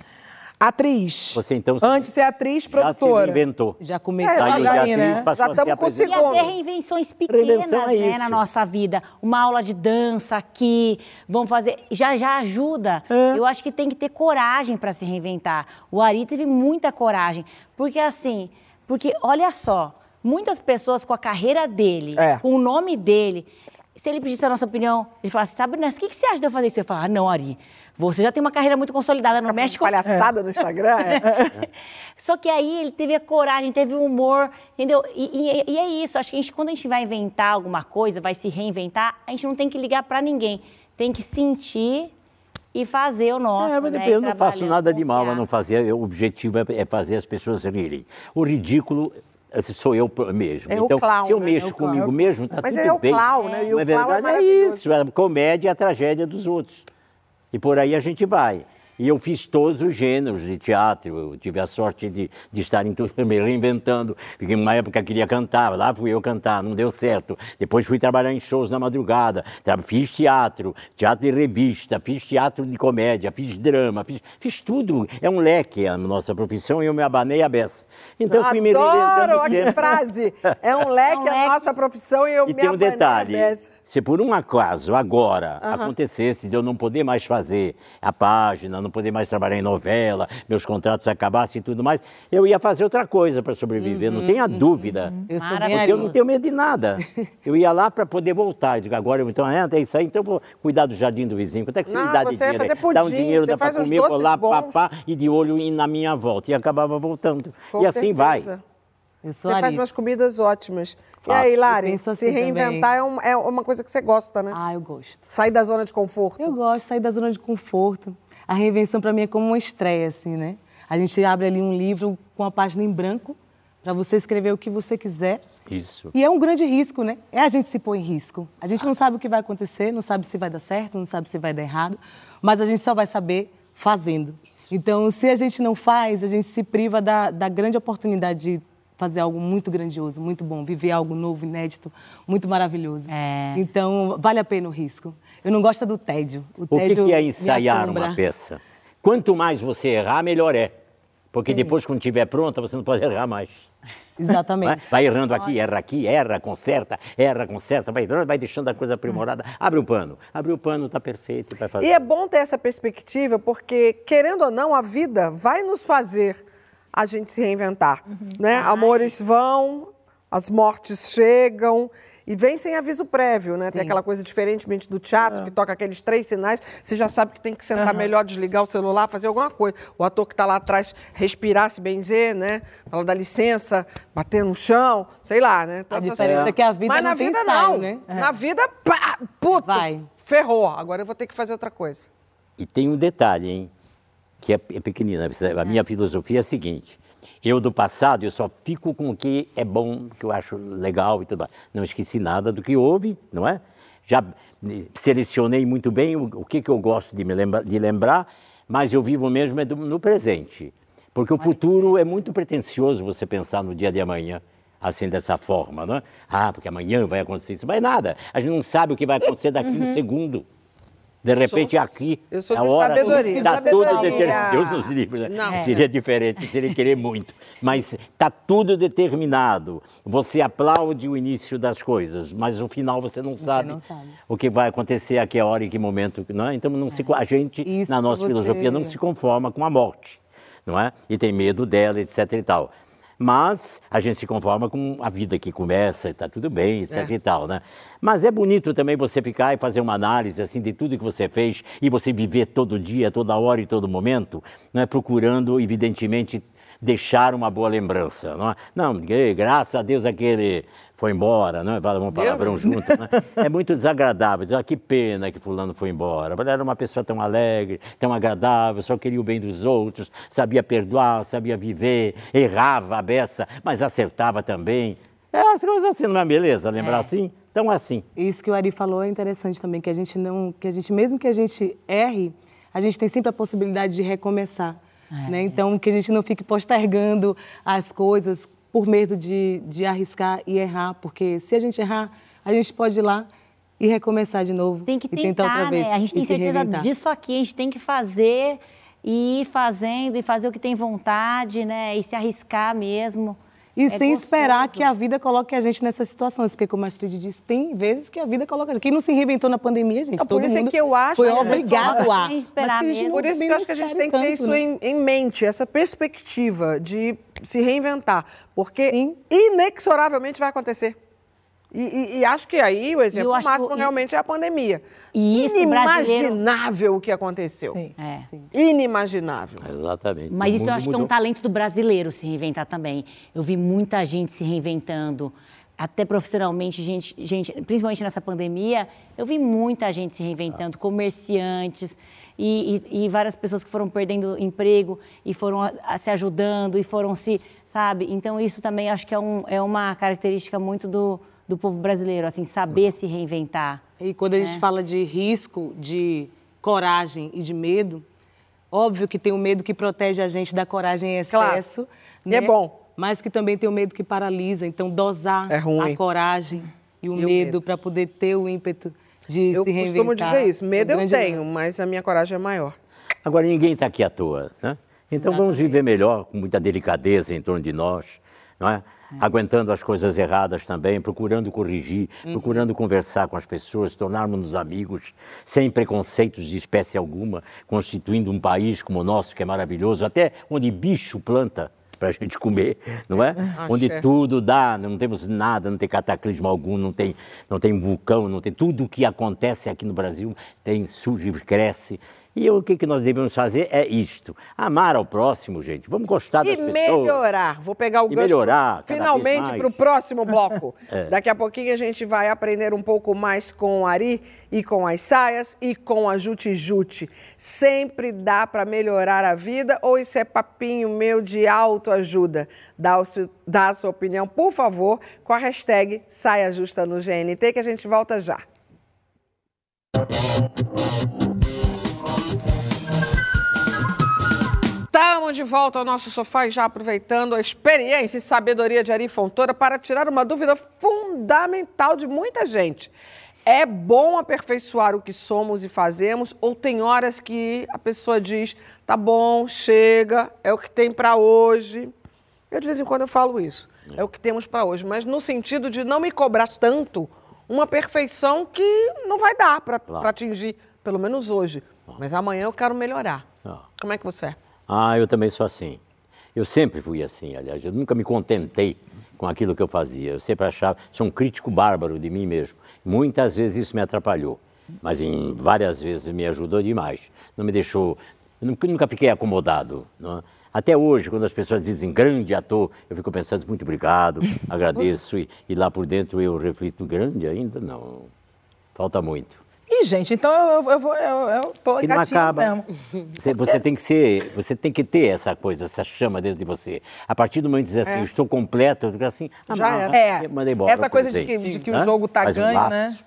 Atriz. Você então Antes de ser atriz, já se produtora. reinventou. Já É, comecei. Saiu de olha atriz, né? passou Já a ser tamo com E até reinvenções pequenas Reinvenção é né, na nossa vida. Uma aula de dança aqui, vamos fazer. Já já ajuda. É. Eu acho que tem que ter coragem para se reinventar. O Ari teve muita coragem. Porque assim, porque olha só, muitas pessoas com a carreira dele, É. com o nome dele. Se ele pedisse a nossa opinião, ele falasse, sabe, Nessa, o que, que você acha de eu fazer isso? Eu falar, ah, não, Ari, você já tem uma carreira muito consolidada, não mexe com palhaçada no Instagram. é. só que aí ele teve a coragem, teve o humor, entendeu? E, e- e é isso. Acho que a gente, quando a gente vai inventar alguma coisa, vai se reinventar, a gente não tem que ligar pra ninguém. Tem que sentir e fazer o nosso. É, mas né? depois eu não faço nada de mal confiar. não fazer. O objetivo é, é fazer as pessoas rirem. O ridículo sou eu mesmo. É o então, clown, se eu né? mexo É o clown. comigo mesmo, tá Mas tudo é o bem. clown, né? E o Não é clown é verdade? É, maravilhoso. isso. A comédia é a tragédia dos outros. E por aí a gente vai. E eu fiz todos os gêneros de teatro. Eu tive a sorte de, de estar em tudo, me reinventando. Porque uma época queria cantar, lá fui eu cantar, não deu certo. Depois fui trabalhar em shows na madrugada. Fiz teatro, teatro de revista, fiz teatro de comédia, fiz drama, fiz, fiz tudo. É um leque a nossa profissão e eu me abanei a beça. Então eu fui me Adoro, reinventando olha que frase. É um leque, a nossa profissão e eu E me tem um abanei a detalhe, beça. se por um acaso agora Aham. acontecesse de eu não poder mais fazer a página, não poder mais trabalhar em novela, meus contratos acabassem e tudo mais, eu ia fazer outra coisa para sobreviver, não tenha dúvida. Eu sou bem Porque eu não tenho medo de nada. Eu ia lá para poder voltar. Eu digo, agora eu então, é, é isso aí, então eu vou cuidar do jardim do vizinho. Quanto é que você Não, me dá de dinheiro? aí? fazer dá um pudim, dinheiro, você dá para comer, vou lá, papá, e de olho na minha volta. E acabava voltando. Com e assim vai. certeza. Eu sou Você faz umas comidas ótimas. E Faço. aí, Eu Lari, penso se assim reinventar é, um- é uma coisa que você gosta, né? Ah, eu gosto. Sair da zona de conforto. Eu gosto de sair da zona de conforto. A reinvenção para mim é como uma estreia, assim, né? A gente abre ali um livro com a página em branco para você escrever o que você quiser. Isso. E é um grande risco, né? É a gente se pôr em risco. A gente não sabe o que vai acontecer, não sabe se vai dar certo, não sabe se vai dar errado, mas a gente só vai saber fazendo. Então, se a gente não faz, a gente se priva da, da grande oportunidade de fazer algo muito grandioso, muito bom, viver algo novo, inédito, muito maravilhoso. É. Então, vale a pena o risco. Eu não gosto do tédio. O, O que, tédio que é ensaiar uma peça? Quanto mais você errar, melhor é. Porque depois, quando estiver pronta, você não pode errar mais. Exatamente. É? Vai errando aqui, erra aqui, erra, conserta, erra, conserta, vai, vai deixando a coisa aprimorada. Abre o pano. Abre o pano, está perfeito, vai fazer. E é bom ter essa perspectiva, porque, querendo ou não, a vida vai nos fazer a gente se reinventar. Né? Amores vão, as mortes chegam e vem sem aviso prévio, né? Tem Sim. aquela coisa diferentemente do teatro, que toca aqueles três sinais, você já sabe que tem que sentar melhor, desligar o celular, fazer alguma coisa. O ator que está lá atrás respirar, se benzer, né? Falar dá licença, bater no chão, sei lá, né? Tantas diferença é que a vida Mas não na tem vida ensaio, não. né? Na vida, pá, puta, Vai. ferrou. Agora eu vou ter que fazer outra coisa. E tem um detalhe, hein? Que é, é pequenina. A minha filosofia é a seguinte: eu do passado, eu só fico com o que é bom, que eu acho legal e tudo mais. Não esqueci nada do que houve, não é? Já eh, selecionei muito bem o, o que, que eu gosto de me lembra, de lembrar, mas eu vivo mesmo é no presente. Porque o futuro é muito pretensioso você pensar no dia de amanhã. Assim, dessa forma, não é? Ah, porque amanhã vai acontecer isso. Vai nada. A gente não sabe o que vai acontecer daqui um segundo. De repente, aqui, eu sou a hora está tudo determinado. Deus nos livre, né? Seria diferente, seria querer muito. Mas está tudo determinado. Você aplaude o início das coisas, mas o final você não sabe, não sabe. o que vai acontecer a que hora e que momento. Não é? Então, não se, a gente, Isso na nossa você- filosofia, não se conforma com a morte. Não é? E tem medo dela, etc. e tal. Mas a gente se conforma com a vida que começa, está tudo bem, etc. e tal, né? Mas é bonito também você ficar e fazer uma análise assim de tudo que você fez e você viver todo dia, toda hora e todo momento, né? procurando, evidentemente, deixar uma boa lembrança, não é? Não, graças a Deus aquele foi embora, não é? Fala um palavrão junto, né? É muito desagradável, dizer, ah, que pena que fulano foi embora. Era uma pessoa tão alegre, tão agradável, só queria o bem dos outros, sabia perdoar, sabia viver, errava a beça, mas acertava também. É, as coisas assim, não é beleza? Lembrar assim? Então, assim. Isso que o Ari falou é interessante também, que a gente não, que a gente mesmo que a gente erre, a gente tem sempre a possibilidade de recomeçar, né? Então que a gente não fique postergando as coisas por medo de, de arriscar e errar, porque se a gente errar, a gente pode ir lá e recomeçar de novo Tem que e tentar outra tentar, vez né? A gente tem certeza reinventar. disso aqui, a gente tem que fazer e ir fazendo e fazer o que tem vontade, né? E se arriscar mesmo. E É sem esperar gostoso. que a vida coloque a gente nessas situações, porque como a Astrid disse, tem vezes que a vida coloca a gente. Quem não se reinventou na pandemia, gente, por todo isso é mundo que eu acho foi obrigado a. esperar Mas que a gente mesmo. Por isso que eu acho que a gente tem que ter tanto, isso né? em, em mente, essa perspectiva de se reinventar. Porque Sim. inexoravelmente vai acontecer. E, e- e acho que aí o exemplo máximo que- e- realmente é a pandemia. E isso, o brasileiro- Inimaginável o que aconteceu. Sim. É. Inimaginável. Exatamente. Mas O isso eu acho que é um mudou. talento do brasileiro se reinventar também. Eu vi muita gente se reinventando, até profissionalmente, gente, gente, principalmente nessa pandemia, eu vi muita gente se reinventando, comerciantes e, e- e várias pessoas que foram perdendo emprego e foram a- a se ajudando e foram se, sabe? Então isso também acho que é, um- é uma característica muito do, do povo brasileiro, assim, saber se reinventar. E quando a gente fala de risco, de coragem e de medo, óbvio que tem o medo que protege a gente da coragem em Claro. excesso. E é bom. Mas que também tem o medo que paralisa. Então, dosar É ruim. a coragem e o E medo medo. para poder ter o ímpeto de Eu se reinventar. costumo dizer isso. é Medo eu grande tenho, lance. mas a minha coragem é maior. Agora, ninguém está aqui à toa, né? Então vamos viver melhor, com muita delicadeza em torno de nós, não é? Aguentando as coisas erradas também, procurando corrigir, procurando conversar com as pessoas, tornarmos-nos amigos, sem preconceitos de espécie alguma, constituindo um país como o nosso, que é maravilhoso, até onde bicho planta para a gente comer, não é? Onde tudo dá, não temos nada, não tem cataclismo algum, não tem, não tem vulcão, não tem tudo o que acontece aqui no Brasil tem surge, cresce. E o que, que nós devemos fazer é isto: amar ao próximo, gente. Vamos gostar das E pessoas. melhorar. Vou pegar o E gancho melhorar finalmente para o próximo bloco. É. Daqui a pouquinho a gente vai aprender um pouco mais com o Ari e com as saias e com a Juti Juti. Sempre dá para melhorar a vida ou isso é papinho meu de autoajuda? Dá, o seu- dá a sua opinião, por favor, com a hashtag Saia Justa no GNT que a gente volta já. De volta ao nosso sofá e já aproveitando a experiência e sabedoria de Ari Fontoura para tirar uma dúvida fundamental de muita gente. É bom aperfeiçoar o que somos e fazemos ou tem horas que a pessoa diz, tá bom, chega, é o que tem para hoje. Eu de vez em quando eu falo isso. é o que temos para hoje. Mas no sentido de não me cobrar tanto uma perfeição que não vai dar para Claro. atingir, pelo menos hoje. Mas amanhã eu quero melhorar. Como é que você é? Ah, eu também sou assim. Eu sempre fui assim, aliás. Eu nunca me contentei com aquilo que eu fazia. Eu sempre achava, sou um crítico bárbaro de mim mesmo. Muitas vezes isso me atrapalhou, mas em várias vezes me ajudou demais. Não me deixou, nunca fiquei acomodado. não é? Até hoje, quando as pessoas dizem grande ator, eu fico pensando, muito obrigado, agradeço. E, e lá por dentro eu reflito, grande ainda? Não. Falta muito. Ih, gente, então eu, eu, eu vou. Eu, eu tô E não acaba. mesmo. Você, você tem que ser, você tem que ter essa coisa, essa chama dentro de você. A partir do momento que dizer assim, É. eu estou completo, eu fico assim, ah, Já não. É, manda embora, essa coisa de que, de que o jogo tá Faz um ganho, laço. né?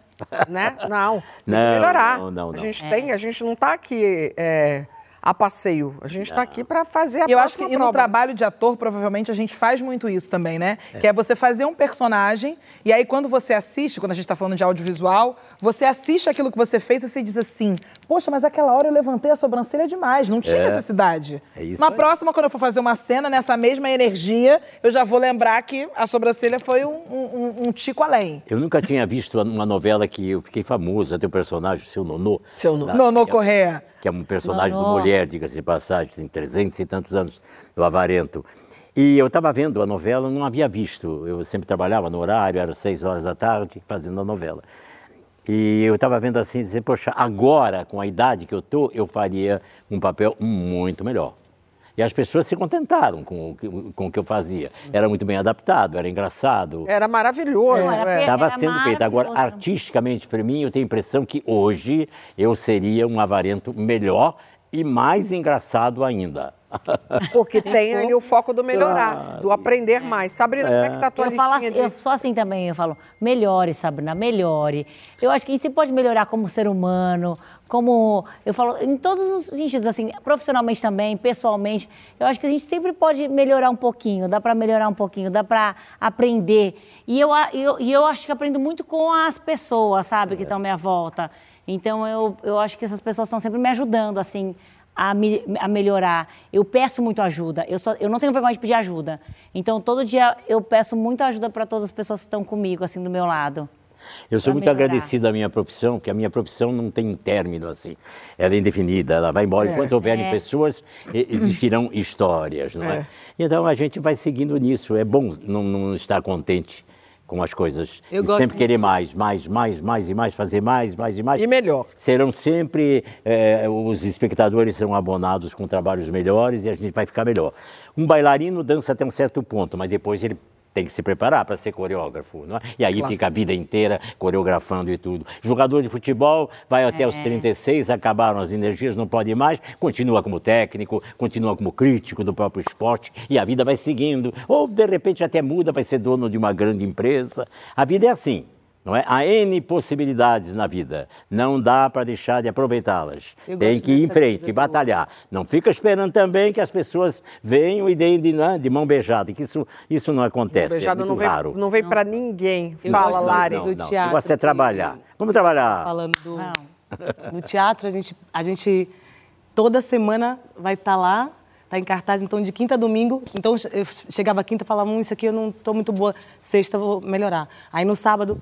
né? Não, tem Não, que melhorar. não, não, A não. gente É. tem, a gente não está aqui é, a passeio. A gente está aqui para fazer a eu acho que e no trabalho de ator, provavelmente, a gente faz muito isso também, né? Que é você fazer um personagem, e aí quando você assiste, quando a gente tá falando de audiovisual, você assiste aquilo que você fez e você diz assim, poxa, mas aquela hora eu levantei a sobrancelha demais, não tinha É. necessidade. É isso Na aí. próxima, quando eu for fazer uma cena, nessa mesma energia, eu já vou lembrar que a sobrancelha foi um, um- um tico além. Eu nunca tinha visto uma novela que eu fiquei famoso, até o personagem, seu Nonô. Seu Da- Nonô que é- Correia. Que é um personagem Nonô. de mulher, diga-se de passagem, tem 300 e tantos anos, do Avarento. E eu estava vendo a novela, não havia visto. Eu sempre trabalhava no horário, era seis horas da tarde, fazendo a novela. E eu estava vendo assim, dizer, poxa, agora, com a idade que eu tô, eu faria um papel muito melhor. E as pessoas se contentaram com o que, com o que eu fazia. Era muito bem adaptado, era engraçado. Era maravilhoso. é. Estava sendo feito. Agora, artisticamente, para mim, eu tenho a impressão que hoje eu seria um avarento melhor e mais engraçado ainda. Porque tem ali o foco do melhorar, do aprender mais. Sabrina, como é que tá a tua eu falo assim, de... eu sou assim também, eu falo, melhore, Sabrina, melhore. Eu acho que a gente pode melhorar como ser humano, como, eu falo, em todos os sentidos, assim, profissionalmente também, pessoalmente, eu acho que a gente sempre pode melhorar um pouquinho, dá para melhorar um pouquinho, dá para aprender. E eu, eu, e eu acho que aprendo muito com as pessoas, sabe, que estão à minha volta. Então, eu, eu acho que essas pessoas estão sempre me ajudando, assim, a, me- a melhorar. Eu peço muito ajuda. Eu, só, eu não tenho vergonha de pedir ajuda. Então, todo dia eu peço muita ajuda para todas as pessoas que estão comigo, assim, do meu lado. Eu sou muito melhorar. agradecido à minha profissão, porque a minha profissão não tem término assim. Ela é indefinida, ela vai embora. É. Enquanto houverem É. pessoas, existirão histórias, não é? É. Então a gente vai seguindo nisso. É bom não, não estar contente com as coisas. Eu e sempre querer mais, mais, mais, mais e mais, fazer mais, mais e mais. E melhor. Serão sempre, eh, os espectadores serão abonados com trabalhos melhores e a gente vai ficar melhor. Um bailarino dança até um certo ponto, mas depois ele tem que se preparar para ser coreógrafo, não é? E aí Claro. fica a vida inteira coreografando e tudo. Jogador de futebol vai até os É. 36, acabaram as energias, não pode mais, continua como técnico, continua como crítico do próprio esporte e a vida vai seguindo. Ou de repente até muda, vai ser dono de uma grande empresa. A vida é assim. Não é? Há N possibilidades na vida. Não dá para deixar de aproveitá-las. Tem que ir em frente, coisa batalhar. Não fica esperando também que as pessoas venham e deem de, né, de mão beijada, que isso, isso não acontece. Beijada é não vem, não vem para ninguém. Eu Fala, Lari. do Não, não. teatro é que- trabalhar. Vamos trabalhar. Falando do, no teatro, a gente, a gente toda semana vai estar lá, tá em cartaz, então de quinta a domingo. Então eu chegava quinta e falava, hum, isso aqui eu não tô muito boa, sexta eu vou melhorar. Aí no sábado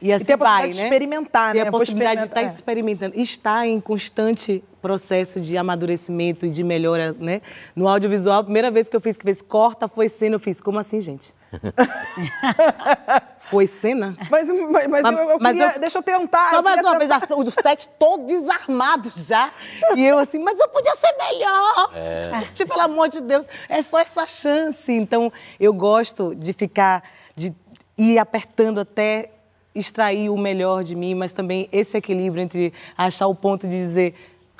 e assim tem a vai, possibilidade de né? experimentar, Tem né? a possibilidade de estar experimentar, é. experimentando. Está em constante processo de amadurecimento e de melhora, né? No audiovisual, a primeira vez que eu fiz, que fez corta, foi cena, eu fiz, como assim, gente? foi cena? Mas, mas, mas eu, eu queria, deixa eu tentar. Só eu mais uma vez, tentar. a- o set todo desarmado já. E eu assim, mas eu podia ser melhor. É. Tipo, pelo amor de Deus, é só essa chance. Então, eu gosto de ficar, de ir apertando até extrair o melhor de mim, mas também esse equilíbrio entre achar o ponto de dizer,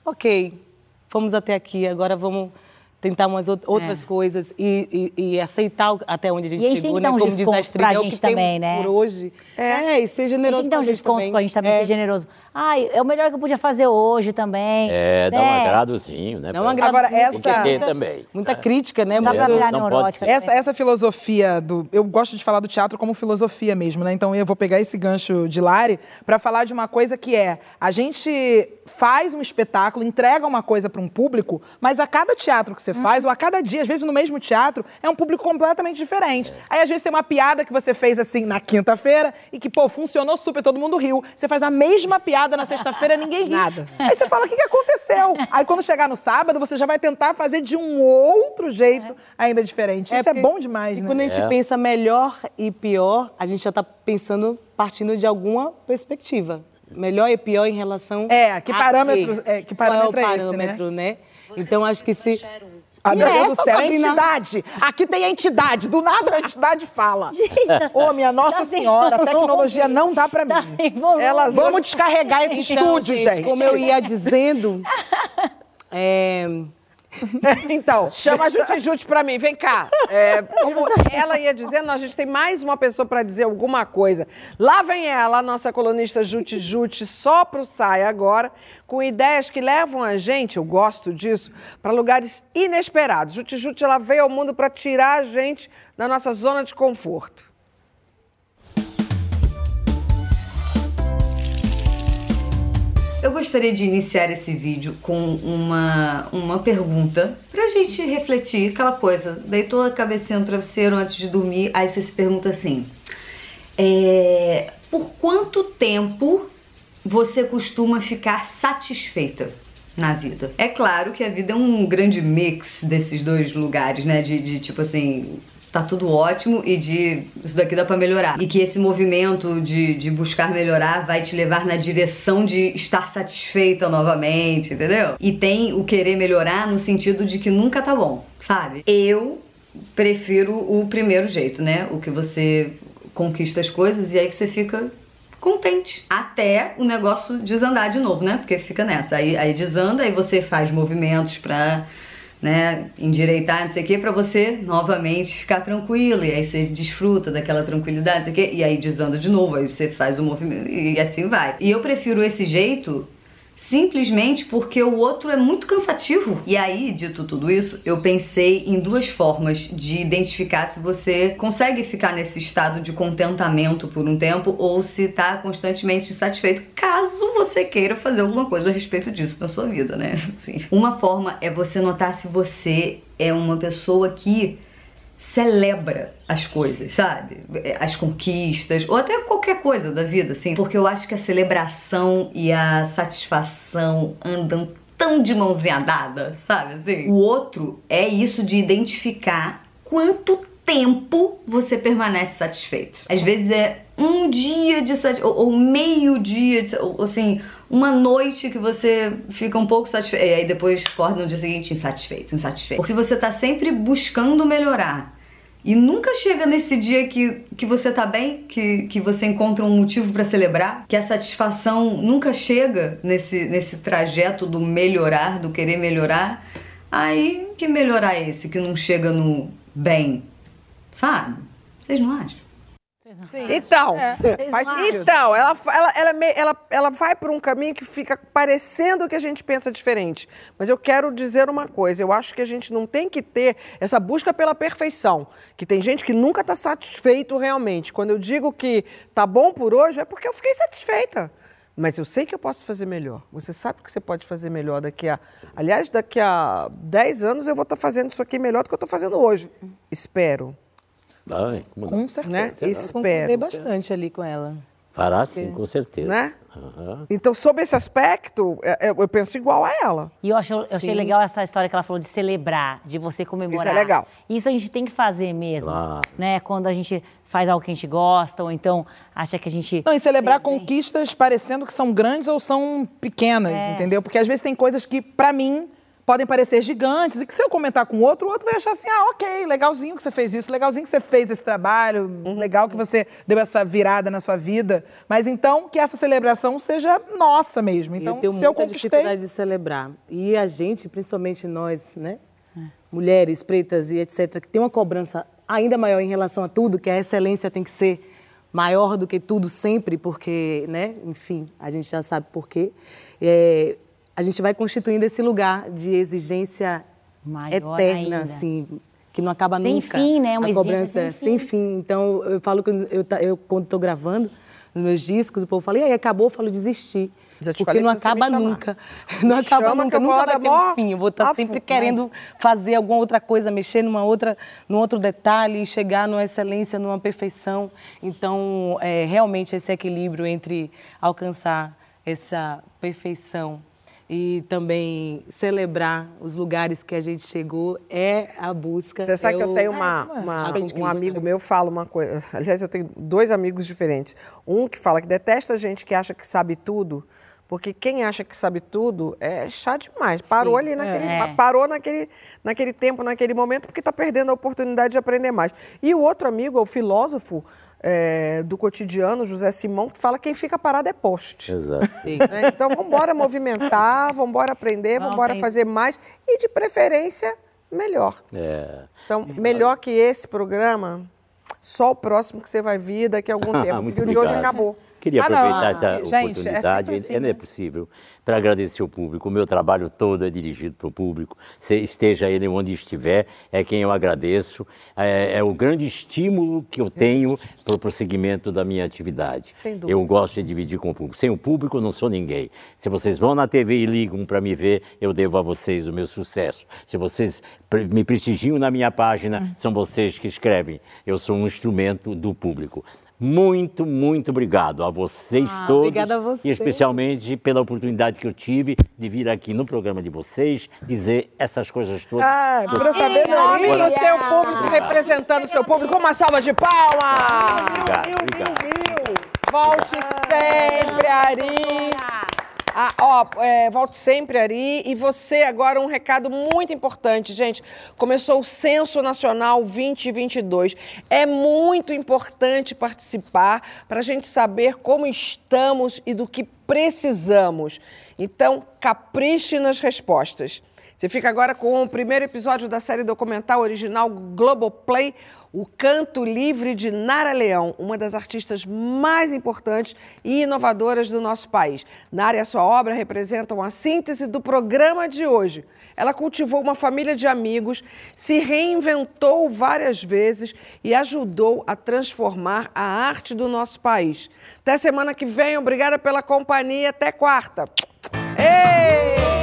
ok, fomos até aqui, agora vamos tentar umas out- outras coisas e, e- e aceitar até onde a gente É. E a gente chegou, tem né? Como diz a Astrid, pra é o gente que temos também, né? por hoje. É, e ser A gente generoso tem com a gente descontos também. pra gente também É. ser generoso. Ai, é o melhor que eu podia fazer hoje também. É, dá um né? agradozinho, né? Não pra- agrada Agora, essa- Tem que ter também. Muita crítica, né? Dá pra É, virar neurótica. Essa, essa filosofia do. Eu gosto de falar do teatro como filosofia mesmo, né? Então eu vou pegar esse gancho de Lari para falar de uma coisa que é: a gente faz um espetáculo, entrega uma coisa para um público, mas a cada teatro que você faz, ou a cada dia, às vezes no mesmo teatro, é um público completamente diferente. Aí, às vezes, tem uma piada que você fez assim na quinta-feira e que, pô, funcionou super, todo mundo riu. Você faz a mesma piada na sexta-feira, ninguém ri. Nada. Aí você fala, o que, que aconteceu? Aí quando chegar no sábado, você já vai tentar fazer de um outro jeito ainda diferente. Isso é porque- bom demais, E né? quando a gente É. pensa melhor e pior, a gente já está pensando partindo de alguma perspectiva. Melhor e pior em relação É, que a parâmetro- quê? é, que Qual parâmetro é é o esse, né? parâmetro, né? Então acho que se Ah, meu Deus do céu, é Sabrina? entidade. Aqui tem a entidade. Do nada a entidade fala. Ô, minha Nossa Tá Senhora, a tecnologia não dá pra mim. Tá volume. Elas Vamos descarregar esse Então, estúdio, gente. Como eu ia dizendo, é, então, Chama a Jute Jute pra mim, vem cá. É, como ela ia dizendo, a gente tem mais uma pessoa pra dizer alguma coisa. Lá vem ela, a nossa colunista Jute Jute, só pro Saia agora, com ideias que levam a gente, eu gosto disso, pra lugares inesperados. Jute Jute, ela veio ao mundo pra tirar a gente da nossa zona de conforto. Eu gostaria de iniciar esse vídeo com uma, uma pergunta pra gente refletir aquela coisa. Deitou a cabecinha no travesseiro antes de dormir, aí você se pergunta assim: é, por quanto tempo você costuma ficar satisfeita na vida? É claro que a vida é um grande mix desses dois lugares, né? De, de tipo assim, tá tudo ótimo e de isso daqui dá pra melhorar. E que esse movimento de, de buscar melhorar vai te levar na direção de estar satisfeita novamente, entendeu? E tem o querer melhorar no sentido de que nunca tá bom, sabe? Eu prefiro o primeiro jeito, né? O que você conquista as coisas e aí você fica contente. Até o negócio desandar de novo, né? Porque fica nessa. Aí, aí desanda, aí você faz movimentos pra né, endireitar, não sei o que, pra você novamente ficar tranquilo. E aí você desfruta daquela tranquilidade, não sei o quê, e aí desanda de novo, aí você faz o movimento e assim vai. E eu prefiro esse jeito simplesmente porque o outro é muito cansativo. E aí, dito tudo isso, eu pensei em duas formas de identificar se você consegue ficar nesse estado de contentamento por um tempo ou se tá constantemente insatisfeito, caso você queira fazer alguma coisa a respeito disso na sua vida, né? Uma forma é você notar se você é uma pessoa que celebra as coisas, sabe? As conquistas, ou até qualquer coisa da vida, assim. Porque eu acho que a celebração e a satisfação andam tão de mãozinha dada, sabe? Assim. O outro é isso de identificar quanto tempo você permanece satisfeito. Às vezes é um dia de satisfação, ou, ou meio dia, de, ou assim, uma noite que você fica um pouco satisfeito, e aí depois acorda no dia seguinte insatisfeito, insatisfeito. Se você tá sempre buscando melhorar e nunca chega nesse dia que, que você tá bem, que, que você encontra um motivo pra celebrar, que a satisfação nunca chega nesse, nesse trajeto do melhorar, do querer melhorar, aí que melhorar é esse que não chega no bem, sabe? Vocês não acham? Então, faz sentido. então ela, ela, ela, é ela, ela vai por um caminho que fica parecendo que a gente pensa diferente. Mas eu quero dizer uma coisa: eu acho que a gente não tem que ter essa busca pela perfeição. Que tem gente que nunca está satisfeito realmente. Quando eu digo que tá bom por hoje, é porque eu fiquei satisfeita. Mas eu sei que eu posso fazer melhor. Você sabe que você pode fazer melhor daqui a. Aliás, daqui a 10 anos eu vou estar fazendo isso aqui melhor do que eu estou fazendo hoje. Espero. Como não? Com certeza. Né? Espero. bastante ali com ela. Fará sim, com certeza. Né? Aham. Então, sob esse aspecto, é- é- eu penso igual a ela. E eu, achei, eu achei legal essa história que ela falou de celebrar, de você comemorar. Isso é legal. Isso a gente tem que fazer mesmo. Claro. Né? Quando a gente faz algo que a gente gosta, ou então acha que a gente. Não, e celebrar conquistas parecendo que são grandes ou são pequenas, É. entendeu? Porque às vezes tem coisas que, pra mim, podem parecer gigantes e que se eu comentar com outro, o outro vai achar assim, ah, ok, legalzinho que você fez isso, legalzinho que você fez esse trabalho, Uhum. legal que você deu essa virada na sua vida. Mas então, que essa celebração seja nossa mesmo. Então, eu tenho se eu muita conquistei... dificuldade de celebrar. E a gente, principalmente nós, né? Mulheres pretas e etc., que tem uma cobrança ainda maior em relação a tudo, que a excelência tem que ser maior do que tudo sempre, porque, né? Enfim, a gente já sabe por quê. É, a gente vai constituindo esse lugar de exigência Maior eterna, ainda. assim, que não acaba Sem nunca. fim, né? Uma a cobrança sem sem fim. Então, eu falo que eu, eu, quando estou gravando nos meus discos, o povo fala, e aí, acabou? Eu falo, desisti. Já te porque não acaba nunca. Não acaba chama nunca, nunca vai ter um fim. Eu vou estar afu- sempre querendo fazer alguma outra coisa, mexer numa outra, num outro detalhe e chegar numa excelência, numa perfeição. Então, é, realmente esse equilíbrio entre alcançar essa perfeição e também celebrar os lugares que a gente chegou é a busca. Você sabe é que eu o- tenho uma, É, uma- um amigo meu fala uma coisa. Aliás, eu tenho dois amigos diferentes. Um que fala que detesta gente que acha que sabe tudo, porque quem acha que sabe tudo é chá demais. Parou Sim, ali naquele, é. pa- parou naquele, naquele tempo, naquele momento, porque está perdendo a oportunidade de aprender mais. E o outro amigo é o filósofo é, do cotidiano, José Simão, que fala que quem fica parado é poste. Exato. Né? Então, vamos embora movimentar, vamos embora aprender, vamos embora fazer mais e, de preferência, melhor. É. Então, melhor que esse programa, só o próximo que você vai vir daqui a algum tempo, Muito porque o de hoje acabou. Queria Ah, não. aproveitar essa Gente, é oportunidade, sempre assim, é, não é possível, para agradecer o público. O meu trabalho todo é dirigido para o público, Se esteja ele onde estiver, é quem eu agradeço. É, é o grande estímulo que eu tenho para o prosseguimento da minha atividade. Sem dúvida. Eu gosto de dividir com o público. Sem o público, eu não sou ninguém. Se vocês vão na TV e ligam para me ver, eu devo a vocês o meu sucesso. Se vocês me prestigiam na minha página, Hum. são vocês que escrevem. Eu sou um instrumento do público. Muito, muito obrigado a vocês Ah, todos. obrigada a você. E especialmente pela oportunidade que eu tive de vir aqui no programa de vocês dizer essas coisas todas. Ah, Pro- pra saber Nome do seu público, representando o seu público, uma salva de palmas! Obrigado, obrigado. Volte sempre, Ari. Ah, ó, é, volte sempre, Ari. E você, agora, um recado muito importante, gente. Começou o Censo Nacional 2022. É muito importante participar para a gente saber como estamos e do que precisamos. Então, capriche nas respostas. Você fica agora com o primeiro episódio da série documental original Globoplay, O Canto Livre de Nara Leão, uma das artistas mais importantes e inovadoras do nosso país. Nara e a sua obra representam a síntese do programa de hoje. Ela cultivou uma família de amigos, se reinventou várias vezes e ajudou a transformar a arte do nosso país. Até semana que vem, obrigada pela companhia, até quarta. Ei!